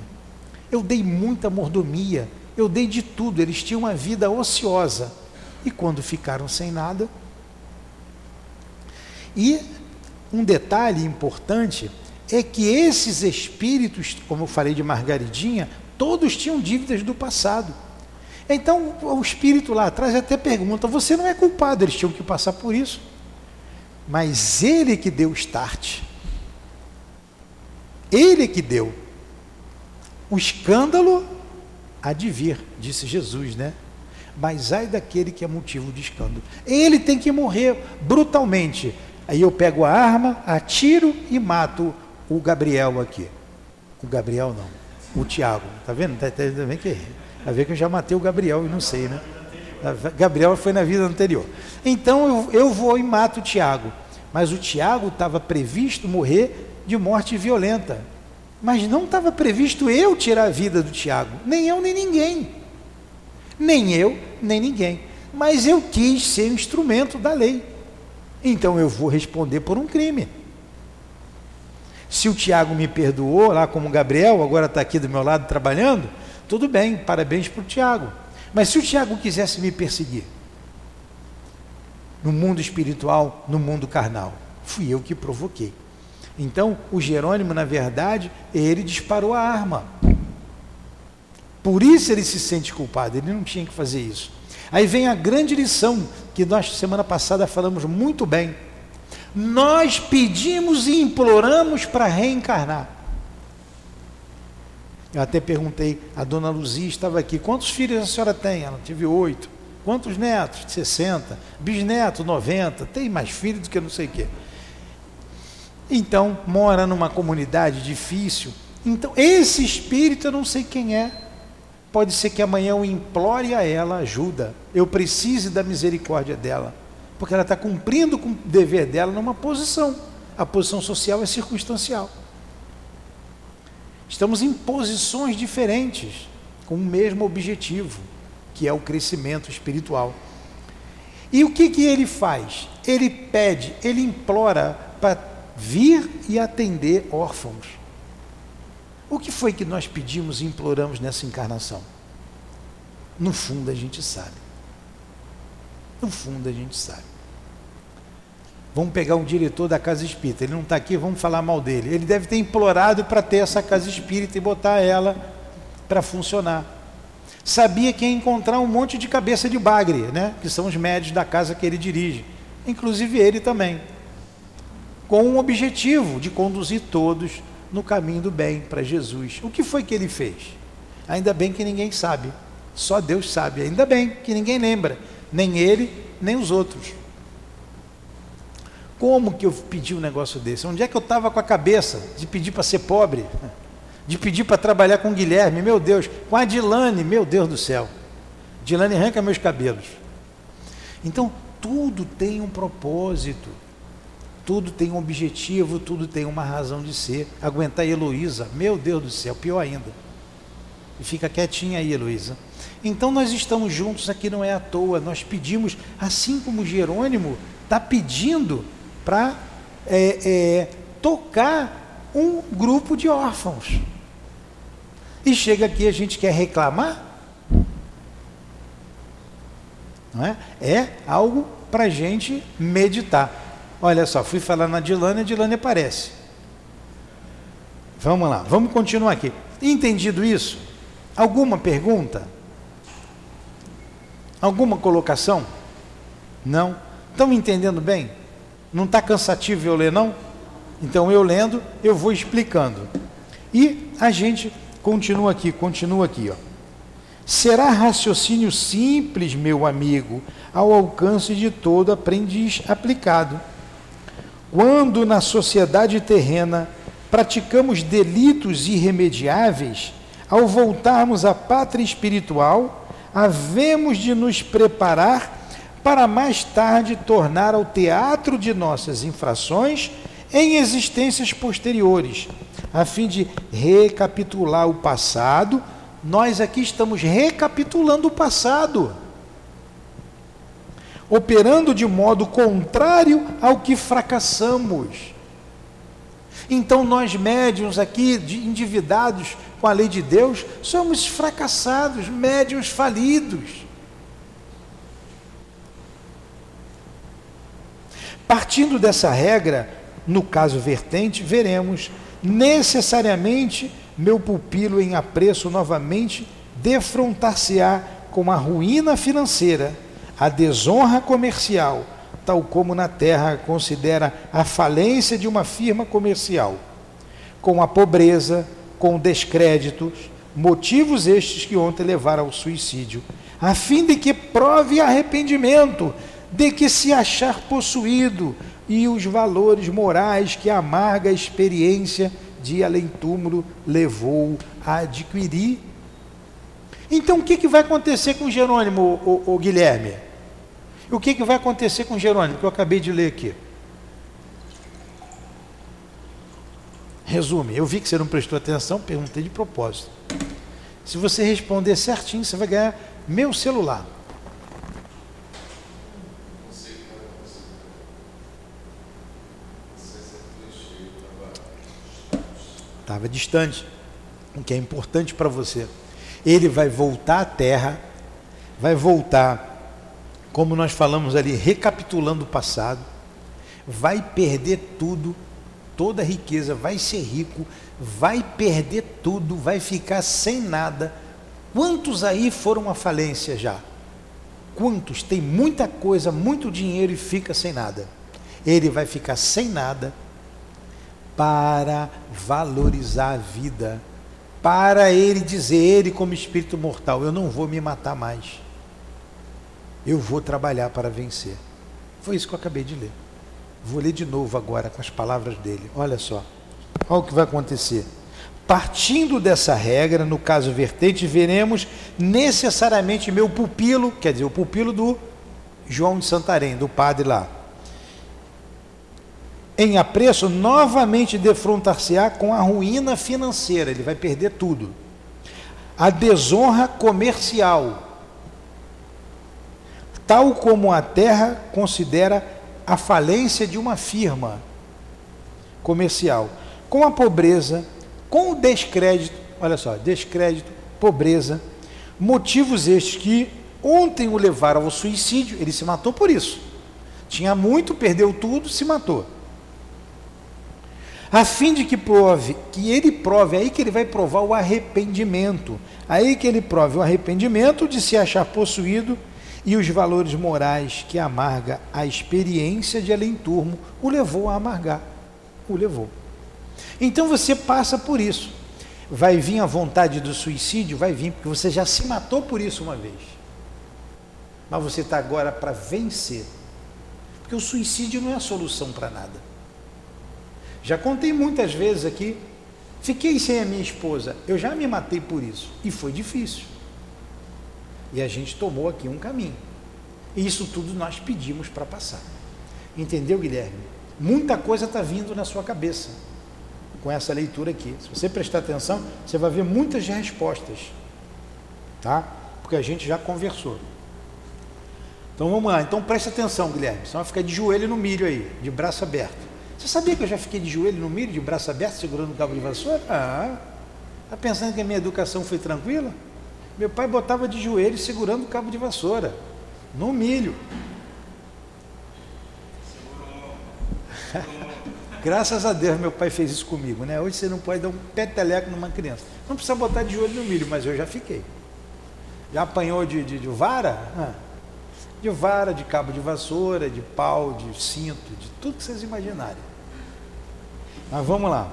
Eu dei muita mordomia, eu dei de tudo, eles tinham uma vida ociosa. E quando ficaram sem nada. E um detalhe importante é que esses espíritos, como eu falei de Margaridinha, todos tinham dívidas do passado. Então o espírito lá atrás até pergunta: você não é culpado, eles tinham que passar por isso. Mas ele que deu o start. Ele que deu. O escândalo há de vir, disse Jesus, né? Mas ai daquele que é motivo de escândalo. Ele tem que morrer brutalmente. Aí eu pego a arma, atiro e mato o Gabriel aqui. O Gabriel não, o Tiago. Tá vendo? Tá, tá, tá vendo que Vai ver que eu já matei o Gabriel e não sei, né? Gabriel foi na vida anterior. Então eu, eu vou e mato o Tiago. Mas o Tiago estava previsto morrer de morte violenta. Mas não estava previsto eu tirar a vida do Tiago. Nem eu, nem ninguém. Nem eu, nem ninguém. Mas eu quis ser instrumento da lei. Então eu vou responder por um crime. Se o Tiago me perdoou, lá como o Gabriel, agora está aqui do meu lado trabalhando, tudo bem, parabéns para o Tiago. Mas se o Tiago quisesse me perseguir, no mundo espiritual, no mundo carnal, fui eu que provoquei. Então, o Jerônimo, na verdade, ele disparou a arma. Por isso ele se sente culpado, ele não tinha que fazer isso. Aí vem a grande lição que nós, semana passada, falamos muito bem. Nós pedimos e imploramos para reencarnar. Eu até perguntei, a dona Luzia estava aqui, quantos filhos a senhora tem? Ela teve oito. Quantos netos? 60. Bisneto, 90. Tem mais filhos do que não sei o quê. Então, mora numa comunidade difícil. Então, esse espírito eu não sei quem é. Pode ser que amanhã eu implore a ela ajuda. Eu precise da misericórdia dela. Porque ela está cumprindo com o dever dela numa posição. A posição social é circunstancial. Estamos em posições diferentes, com o mesmo objetivo, que é o crescimento espiritual. E o que, que ele faz? Ele pede, ele implora para vir e atender órfãos. O que foi que nós pedimos e imploramos nessa encarnação? No fundo a gente sabe. No fundo a gente sabe. Vamos pegar um diretor da casa espírita, ele não está aqui, vamos falar mal dele. Ele deve ter implorado para ter essa casa espírita e botar ela para funcionar. Sabia que ia encontrar um monte de cabeça de bagre, né? que são os médios da casa que ele dirige, inclusive ele também, com o objetivo de conduzir todos no caminho do bem para Jesus. O que foi que ele fez? Ainda bem que ninguém sabe, só Deus sabe, ainda bem que ninguém lembra, nem ele, nem os outros. Como que eu pedi um negócio desse? Onde é que eu estava com a cabeça de pedir para ser pobre? De pedir para trabalhar com o Guilherme, meu Deus, com a Dilane, meu Deus do céu. Dilane arranca meus cabelos. Então, tudo tem um propósito, tudo tem um objetivo, tudo tem uma razão de ser. Aguentar Heloísa, meu Deus do céu, pior ainda. E fica quietinha aí, Heloísa. Então nós estamos juntos aqui, não é à toa. Nós pedimos, assim como Jerônimo está pedindo para é, é, tocar um grupo de órfãos. E chega aqui a gente quer reclamar? Não é? é algo para gente meditar. Olha só, fui falar na Dilane, a Dilane aparece. Vamos lá, vamos continuar aqui. Entendido isso? Alguma pergunta? Alguma colocação? Não? Estão entendendo bem? Não está cansativo eu ler, não? Então eu lendo, eu vou explicando. E a gente continua aqui, continua aqui, ó. Será raciocínio simples, meu amigo, ao alcance de todo aprendiz aplicado. Quando na sociedade terrena praticamos delitos irremediáveis, ao voltarmos à pátria espiritual, havemos de nos preparar para mais tarde tornar ao teatro de nossas infrações em existências posteriores, a fim de recapitular o passado. Nós aqui estamos recapitulando o passado, operando de modo contrário ao que fracassamos. Então, nós médiums aqui, endividados com a lei de Deus, somos fracassados, médiums falidos. Partindo dessa regra, no caso vertente, veremos necessariamente meu pupilo em apreço novamente defrontar-se-á com a ruína financeira, a desonra comercial, tal como na terra considera a falência de uma firma comercial, com a pobreza, com descréditos, motivos estes que ontem levaram ao suicídio, a fim de que prove arrependimento de que se achar possuído e os valores morais que a amarga experiência de além-túmulo levou a adquirir. Então, o que, que vai acontecer com Jerônimo, o, o, o Guilherme? O que, que vai acontecer com Jerônimo, que eu acabei de ler aqui? Resume, eu vi que você não prestou atenção, perguntei de propósito. Se você responder certinho, você vai ganhar meu celular. estava distante, o que é importante para você. Ele vai voltar à terra, vai voltar, como nós falamos ali, recapitulando o passado, vai perder tudo, toda a riqueza, vai ser rico, vai perder tudo, vai ficar sem nada. Quantos aí foram à falência já? Quantos tem muita coisa, muito dinheiro e fica sem nada? Ele vai ficar sem nada para valorizar a vida, para ele dizer, ele como espírito mortal, eu não vou me matar mais. Eu vou trabalhar para vencer. Foi isso que eu acabei de ler. Vou ler de novo agora com as palavras dele. Olha só. Olha o que vai acontecer. Partindo dessa regra, no caso vertente, veremos necessariamente meu pupilo, quer dizer, o pupilo do João de Santarém, do padre lá em apreço, novamente defrontar-se-á com a ruína financeira, ele vai perder tudo. A desonra comercial, tal como a terra considera a falência de uma firma comercial, com a pobreza, com o descrédito, olha só, descrédito, pobreza, motivos estes que ontem o levaram ao suicídio, ele se matou por isso. Tinha muito, perdeu tudo, se matou. A fim de que prove, que ele prove, aí que ele vai provar o arrependimento, aí que ele prove o arrependimento de se achar possuído e os valores morais que amarga a experiência de além-turmo o levou a amargar, o levou. Então você passa por isso. Vai vir a vontade do suicídio? Vai vir, porque você já se matou por isso uma vez. Mas você está agora para vencer. Porque o suicídio não é a solução para nada. Já contei muitas vezes aqui, fiquei sem a minha esposa, eu já me matei por isso e foi difícil. E a gente tomou aqui um caminho. E isso tudo nós pedimos para passar. Entendeu, Guilherme? Muita coisa está vindo na sua cabeça com essa leitura aqui. Se você prestar atenção, você vai ver muitas respostas, tá? Porque a gente já conversou. Então vamos lá. Então preste atenção, Guilherme. Senão vai ficar de joelho no milho aí, de braço aberto. Você sabia que eu já fiquei de joelho no milho, de braço aberto, segurando o cabo de vassoura? Ah, está pensando que a minha educação foi tranquila? Meu pai botava de joelho segurando o cabo de vassoura, no milho. Graças a Deus meu pai fez isso comigo, né? Hoje você não pode dar um peteleco numa criança. Não precisa botar de joelho no milho, mas eu já fiquei. Já apanhou de, de, de vara? Ah de vara, de cabo de vassoura, de pau, de cinto, de tudo que vocês imaginarem. Mas vamos lá.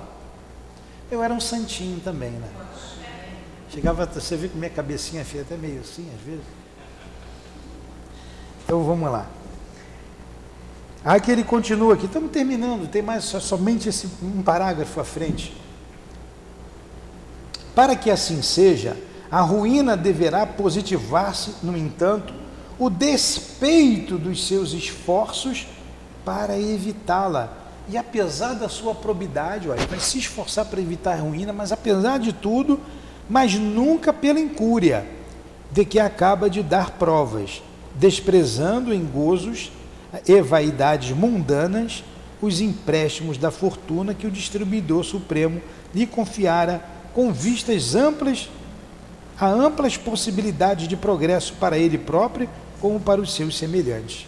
Eu era um santinho também, né? Chegava, você vê que minha cabecinha fica até meio assim, às vezes. Então vamos lá. Aqui ele continua aqui, estamos terminando, tem mais só, somente esse um parágrafo à frente. Para que assim seja, a ruína deverá positivar-se, no entanto, o despeito dos seus esforços para evitá-la, e apesar da sua probidade, olha, vai se esforçar para evitar a ruína, mas apesar de tudo, mas nunca pela incúria, de que acaba de dar provas, desprezando em gozos e vaidades mundanas os empréstimos da fortuna que o distribuidor supremo lhe confiara com vistas amplas a amplas possibilidades de progresso para ele próprio como para os seus semelhantes.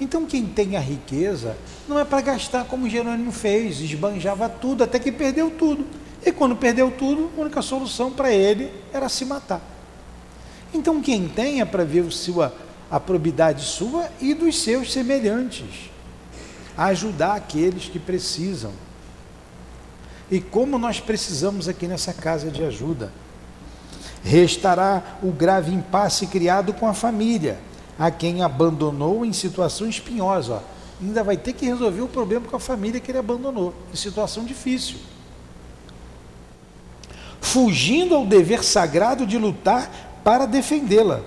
Então, quem tem a riqueza não é para gastar como Jerônimo fez, esbanjava tudo até que perdeu tudo. E quando perdeu tudo, a única solução para ele era se matar. Então, quem tem é para ver sua, a probidade sua e dos seus semelhantes, a ajudar aqueles que precisam. E como nós precisamos aqui nessa casa de ajuda. Restará o grave impasse criado com a família a quem abandonou em situação espinhosa. Ainda vai ter que resolver o problema com a família que ele abandonou, em situação difícil. Fugindo ao dever sagrado de lutar para defendê-la.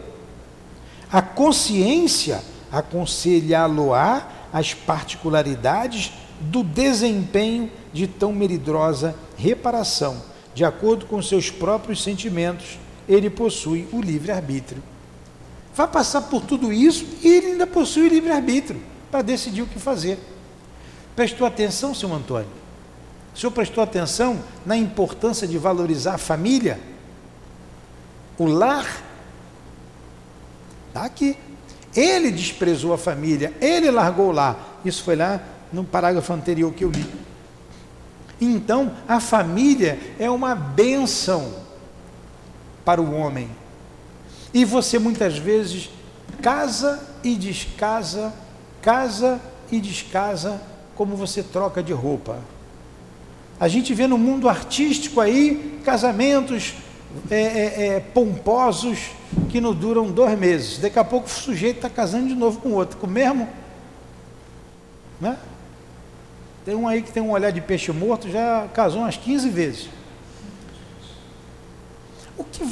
A consciência aconselhá-lo-á as particularidades do desempenho de tão melindrosa reparação. De acordo com seus próprios sentimentos, ele possui o livre-arbítrio vai passar por tudo isso e ele ainda possui livre-arbítrio para decidir o que fazer. Prestou atenção, senhor Antônio? O senhor prestou atenção na importância de valorizar a família? O lar? Está aqui. Ele desprezou a família, ele largou o lar. Isso foi lá no parágrafo anterior que eu li. Então, a família é uma bênção para o homem. E você muitas vezes casa e descasa, casa e descasa, como você troca de roupa. A gente vê no mundo artístico aí casamentos é, é, é, pomposos que não duram dois meses. Daqui a pouco o sujeito está casando de novo com outro, com o mesmo. Né? Tem um aí que tem um olhar de peixe morto, já casou umas 15 vezes. O que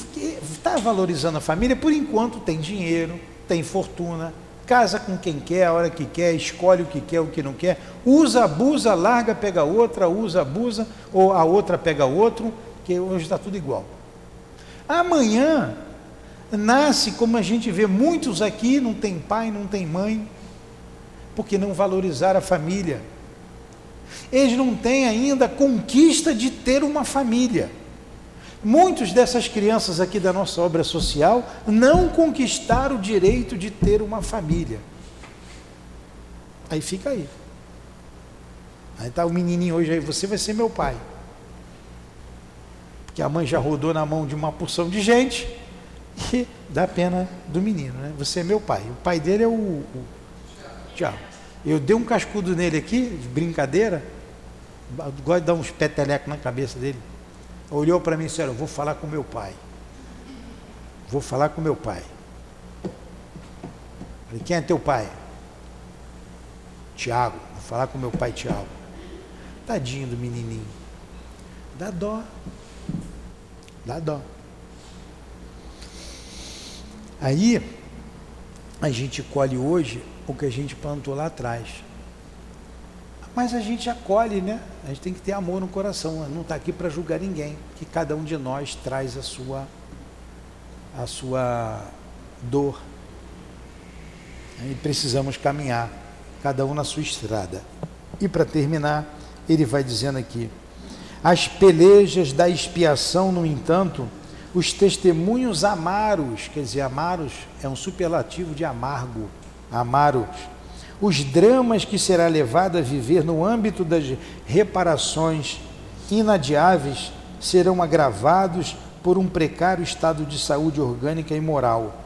está valorizando a família, por enquanto, tem dinheiro, tem fortuna, casa com quem quer, a hora que quer, escolhe o que quer, o que não quer, usa, abusa, larga, pega outra, usa, abusa, ou a outra pega outro, que hoje está tudo igual. Amanhã nasce, como a gente vê muitos aqui, não tem pai, não tem mãe, porque não valorizaram a família. Eles não têm ainda conquista de ter uma família. Muitos dessas crianças aqui da nossa obra social não conquistaram o direito de ter uma família. Aí fica aí. Aí está o menininho hoje aí, você vai ser meu pai. Porque a mãe já rodou na mão de uma porção de gente e dá pena do menino, né? Você é meu pai. O pai dele é o, o Tiago. Eu dei um cascudo nele aqui, de brincadeira, gosto de dar uns petelecos na cabeça dele olhou para mim e disse: Eu vou falar com meu pai. Vou falar com meu pai. Falei: Quem é teu pai? Tiago. Vou falar com meu pai Tiago. Tadinho do menininho. Dá dó. Dá dó. Aí, a gente colhe hoje o que a gente plantou lá atrás. Mas a gente acolhe, né? A gente tem que ter amor no coração. Não está aqui para julgar ninguém. Que cada um de nós traz a sua, a sua dor. E precisamos caminhar, cada um na sua estrada. E para terminar, ele vai dizendo aqui: as pelejas da expiação, no entanto, os testemunhos amaros, quer dizer, amaros é um superlativo de amargo, amaros os dramas que será levado a viver no âmbito das reparações inadiáveis serão agravados por um precário estado de saúde orgânica e moral,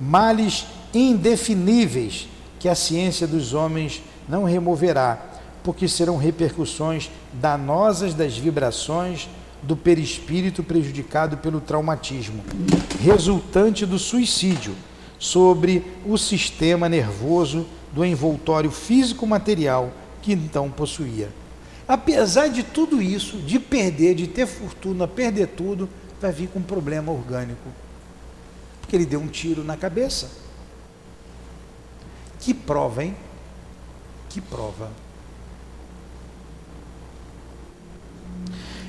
males indefiníveis que a ciência dos homens não removerá, porque serão repercussões danosas das vibrações do perispírito prejudicado pelo traumatismo, resultante do suicídio, sobre o sistema nervoso do envoltório físico-material que então possuía. Apesar de tudo isso, de perder, de ter fortuna, perder tudo, vai vir com um problema orgânico. Porque ele deu um tiro na cabeça. Que prova, hein? Que prova.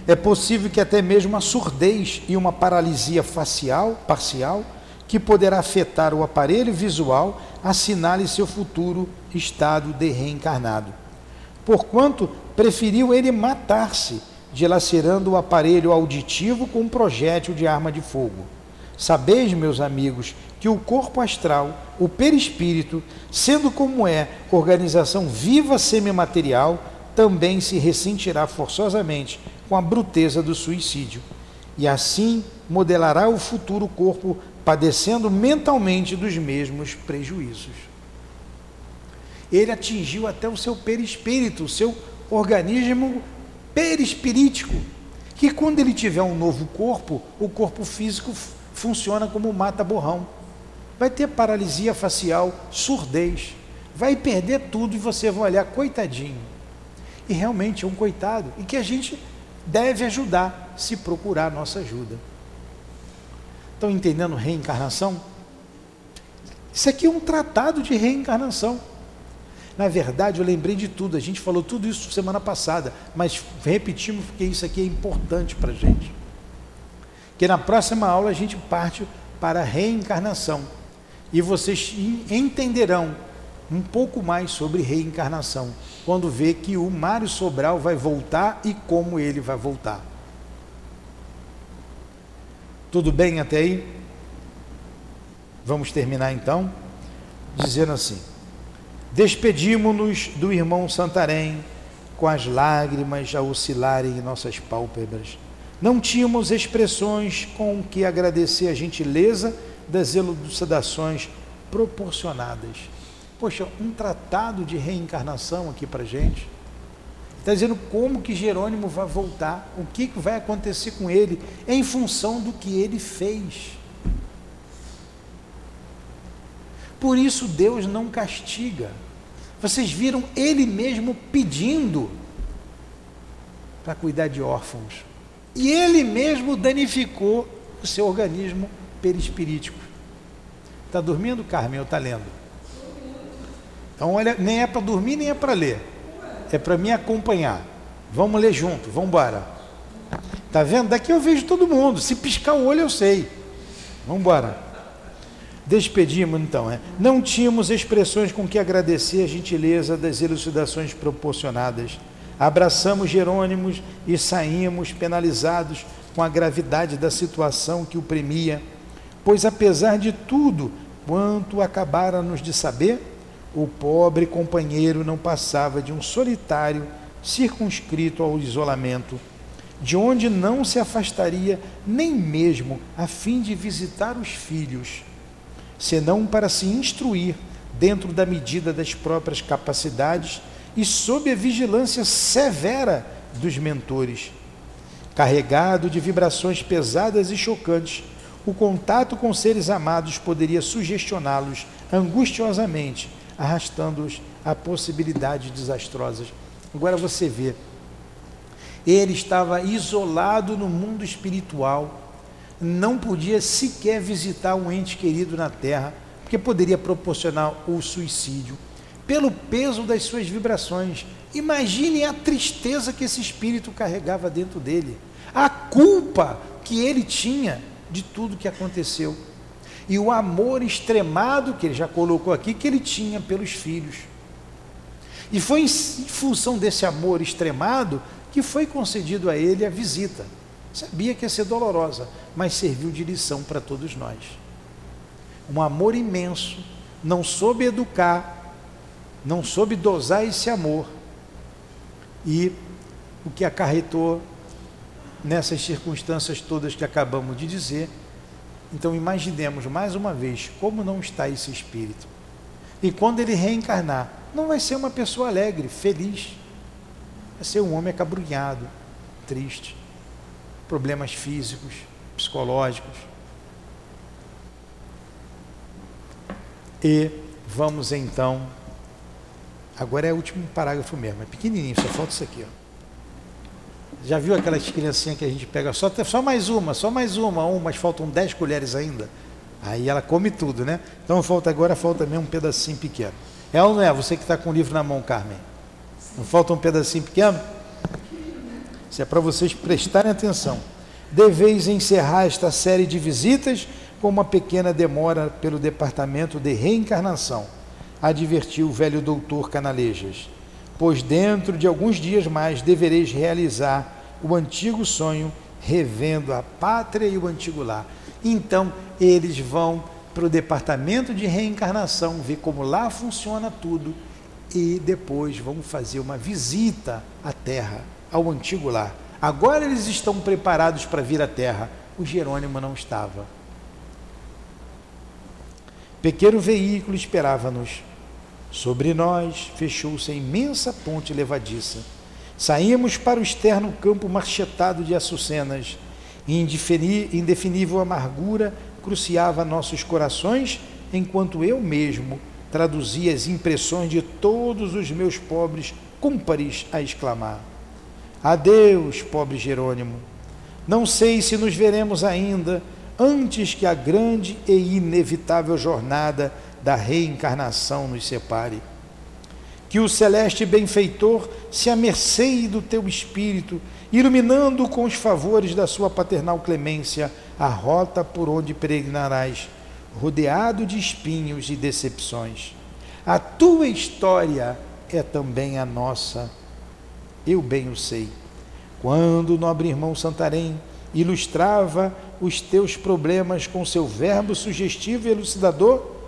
É possível que até mesmo a surdez e uma paralisia facial, parcial, que poderá afetar o aparelho visual, assinale seu futuro estado de reencarnado. Porquanto preferiu ele matar-se, dilacerando o aparelho auditivo com um projétil de arma de fogo. Sabeis, meus amigos, que o corpo astral, o perispírito, sendo como é organização viva semimaterial, também se ressentirá forçosamente com a bruteza do suicídio. E assim modelará o futuro corpo padecendo mentalmente dos mesmos prejuízos. Ele atingiu até o seu perispírito, o seu organismo perispirítico, que quando ele tiver um novo corpo, o corpo físico funciona como mata-borrão. Vai ter paralisia facial, surdez, vai perder tudo e você vai olhar, coitadinho. E realmente é um coitado, e que a gente deve ajudar se procurar nossa ajuda. Estão entendendo reencarnação? Isso aqui é um tratado de reencarnação. Na verdade, eu lembrei de tudo, a gente falou tudo isso semana passada, mas repetimos porque isso aqui é importante para a gente. Que na próxima aula a gente parte para a reencarnação e vocês entenderão um pouco mais sobre reencarnação quando vê que o Mário Sobral vai voltar e como ele vai voltar. Tudo bem até aí? Vamos terminar então dizendo assim: Despedimos-nos do irmão Santarém com as lágrimas a oscilarem em nossas pálpebras. Não tínhamos expressões com que agradecer a gentileza das elucidações proporcionadas. Poxa, um tratado de reencarnação aqui para gente. Está dizendo como que Jerônimo vai voltar, o que, que vai acontecer com ele, em função do que ele fez. Por isso Deus não castiga. Vocês viram ele mesmo pedindo para cuidar de órfãos. E ele mesmo danificou o seu organismo perispirítico. Está dormindo, Carmen, ou está lendo? Então, olha, nem é para dormir, nem é para ler. É para me acompanhar. Vamos ler junto, vamos embora. Está vendo? Daqui eu vejo todo mundo. Se piscar o olho, eu sei. Vamos embora. Despedimos então, é. Não tínhamos expressões com que agradecer a gentileza das elucidações proporcionadas. Abraçamos Jerônimos e saímos penalizados com a gravidade da situação que o premia, pois apesar de tudo quanto acabáramos de saber, o pobre companheiro não passava de um solitário circunscrito ao isolamento, de onde não se afastaria nem mesmo a fim de visitar os filhos senão para se instruir dentro da medida das próprias capacidades e sob a vigilância severa dos mentores. Carregado de vibrações pesadas e chocantes, o contato com seres amados poderia sugestioná-los angustiosamente, arrastando-os a possibilidades desastrosas. Agora você vê, ele estava isolado no mundo espiritual, não podia sequer visitar um ente querido na terra, porque poderia proporcionar o suicídio, pelo peso das suas vibrações. Imagine a tristeza que esse espírito carregava dentro dele, a culpa que ele tinha de tudo que aconteceu e o amor extremado que ele já colocou aqui que ele tinha pelos filhos. E foi em função desse amor extremado que foi concedido a ele a visita. Sabia que ia ser dolorosa, mas serviu de lição para todos nós. Um amor imenso, não soube educar, não soube dosar esse amor. E o que acarretou nessas circunstâncias todas que acabamos de dizer. Então imaginemos mais uma vez como não está esse espírito. E quando ele reencarnar, não vai ser uma pessoa alegre, feliz. Vai ser um homem acabrunhado, triste problemas físicos, psicológicos. E vamos então. Agora é o último parágrafo mesmo, é pequenininho, só falta isso aqui. Ó. Já viu aquelas criancinhas que a gente pega só, só mais uma, só mais uma, um, mas faltam dez colheres ainda? Aí ela come tudo, né? Então falta agora, falta mesmo um pedacinho pequeno. É ou não é? Você que está com o livro na mão, Carmen. Não falta um pedacinho pequeno? Isso é para vocês prestarem atenção. Deveis encerrar esta série de visitas com uma pequena demora pelo departamento de reencarnação, advertiu o velho doutor Canalejas, pois dentro de alguns dias mais devereis realizar o antigo sonho, revendo a pátria e o antigo lar. Então, eles vão para o departamento de reencarnação, ver como lá funciona tudo e depois vão fazer uma visita à Terra, ao antigo lar. Agora eles estão preparados para vir à Terra. O Jerônimo não estava. Pequeno veículo esperava-nos. Sobre nós fechou-se a imensa ponte levadiça. Saímos para o externo campo marchetado de açucenas. Indefinível amargura cruciava nossos corações, enquanto eu mesmo traduzia as impressões de todos os meus pobres cúmpares a exclamar: Adeus, pobre Jerônimo. Não sei se nos veremos ainda antes que a grande e inevitável jornada da reencarnação nos separe. Que o celeste benfeitor se amerceie do teu espírito, iluminando com os favores da sua paternal clemência a rota por onde peregrinarás, rodeado de espinhos e decepções. A tua história é também a nossa, eu bem o sei. Quando o nobre irmão Santarém ilustrava os teus problemas com seu verbo sugestivo e elucidador,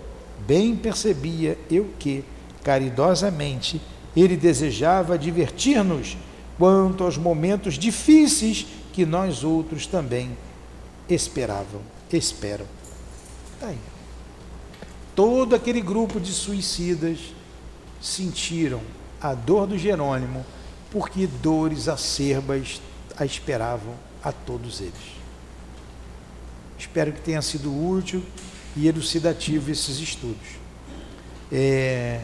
bem percebia eu que, caridosamente, ele desejava divertir-nos quanto aos momentos difíceis que nós outros também esperavam, esperam. Tá aí. Todo aquele grupo de suicidas sentiram a dor do Jerônimo, porque dores acerbas a esperavam a todos eles. Espero que tenha sido útil e elucidativo esses estudos. É...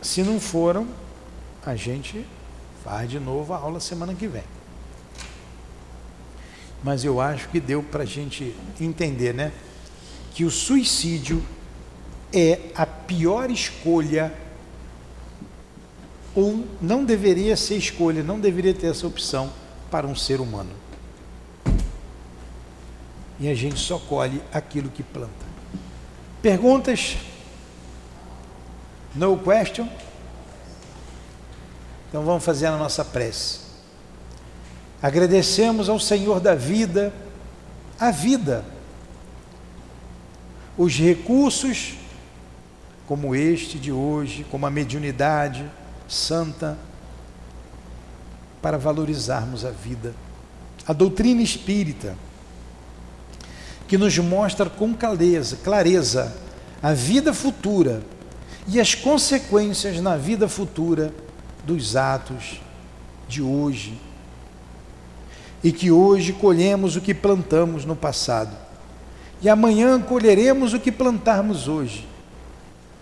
Se não foram, a gente faz de novo a aula semana que vem. Mas eu acho que deu para a gente entender, né? Que o suicídio é a pior escolha, ou não deveria ser escolha, não deveria ter essa opção para um ser humano e a gente só colhe aquilo que planta. Perguntas? No question? Então vamos fazer a nossa prece. Agradecemos ao Senhor da vida, a vida, os recursos, como este de hoje, como a mediunidade santa, para valorizarmos a vida. A doutrina espírita, que nos mostra com clareza, clareza a vida futura e as consequências na vida futura dos atos de hoje. E que hoje colhemos o que plantamos no passado. E amanhã colheremos o que plantarmos hoje,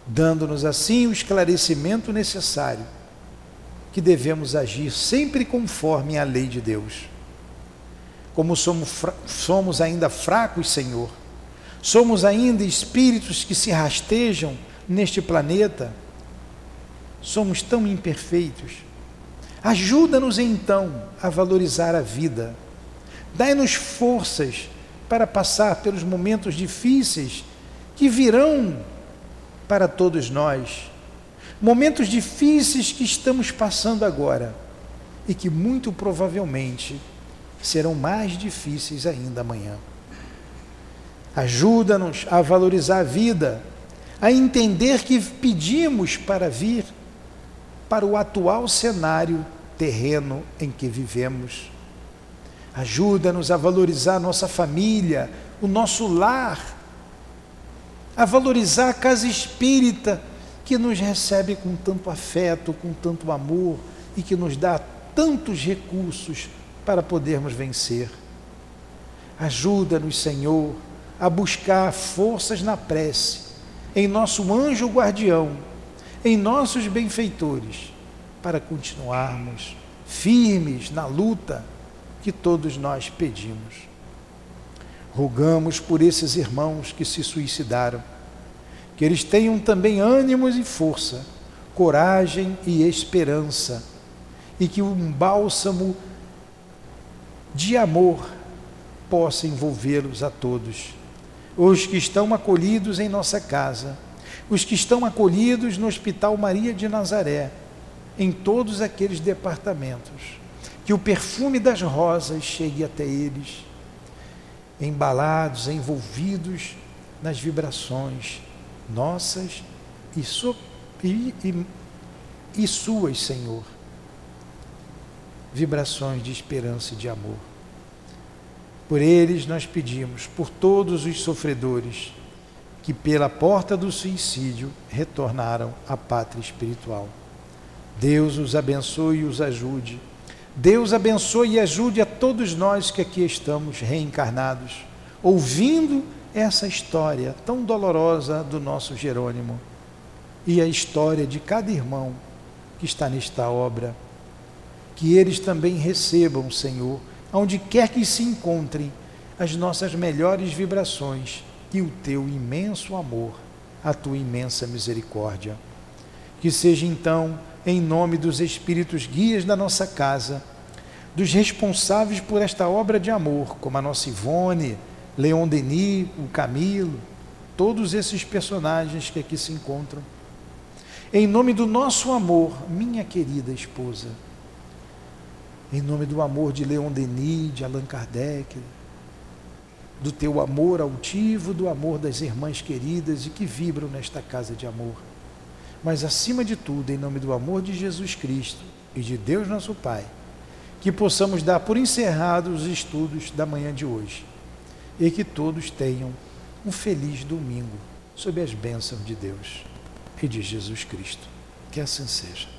dando-nos assim o esclarecimento necessário que devemos agir sempre conforme a lei de Deus como somos, somos ainda fracos, Senhor, somos ainda espíritos que se rastejam neste planeta, somos tão imperfeitos. Ajuda-nos então a valorizar a vida, dai-nos forças para passar pelos momentos difíceis que virão para todos nós, momentos difíceis que estamos passando agora e que muito provavelmente serão mais difíceis ainda amanhã. Ajuda-nos a valorizar a vida, a entender que pedimos para vir para o atual cenário terreno em que vivemos. Ajuda-nos a valorizar a nossa família, o nosso lar, a valorizar a casa espírita que nos recebe com tanto afeto, com tanto amor e que nos dá tantos recursos para podermos vencer. Ajuda-nos, Senhor, a buscar forças na prece, em nosso anjo guardião, em nossos benfeitores, para continuarmos firmes na luta que todos nós pedimos. Rogamos por esses irmãos que se suicidaram, que eles tenham também ânimos e força, coragem e esperança e que um bálsamo de amor possa envolvê-los a todos. Os que estão acolhidos em nossa casa, os que estão acolhidos no Hospital Maria de Nazaré, em todos aqueles departamentos. Que o perfume das rosas chegue até eles, embalados, envolvidos nas vibrações nossas e, so, e, e, e suas, Senhor. Vibrações de esperança e de amor. Por eles nós pedimos, por todos os sofredores que pela porta do suicídio retornaram à pátria espiritual. Deus os abençoe e os ajude. Deus abençoe e ajude a todos nós que aqui estamos reencarnados, ouvindo essa história tão dolorosa do nosso Jerônimo e a história de cada irmão que está nesta obra. Que eles também recebam, Senhor, onde quer que se encontrem, as nossas melhores vibrações e o teu imenso amor, a tua imensa misericórdia. Que seja então, em nome dos Espíritos guias da nossa casa, dos responsáveis por esta obra de amor, como a nossa Ivone, Leon Denis, o Camilo, todos esses personagens que aqui se encontram. Em nome do nosso amor, minha querida esposa, em nome do amor de Leon Denis, de Allan Kardec, do teu amor altivo, do amor das irmãs queridas e que vibram nesta casa de amor. Mas acima de tudo, em nome do amor de Jesus Cristo e de Deus nosso Pai, que possamos dar por encerrados os estudos da manhã de hoje e que todos tenham um feliz domingo sob as bênçãos de Deus e de Jesus Cristo. Que assim seja.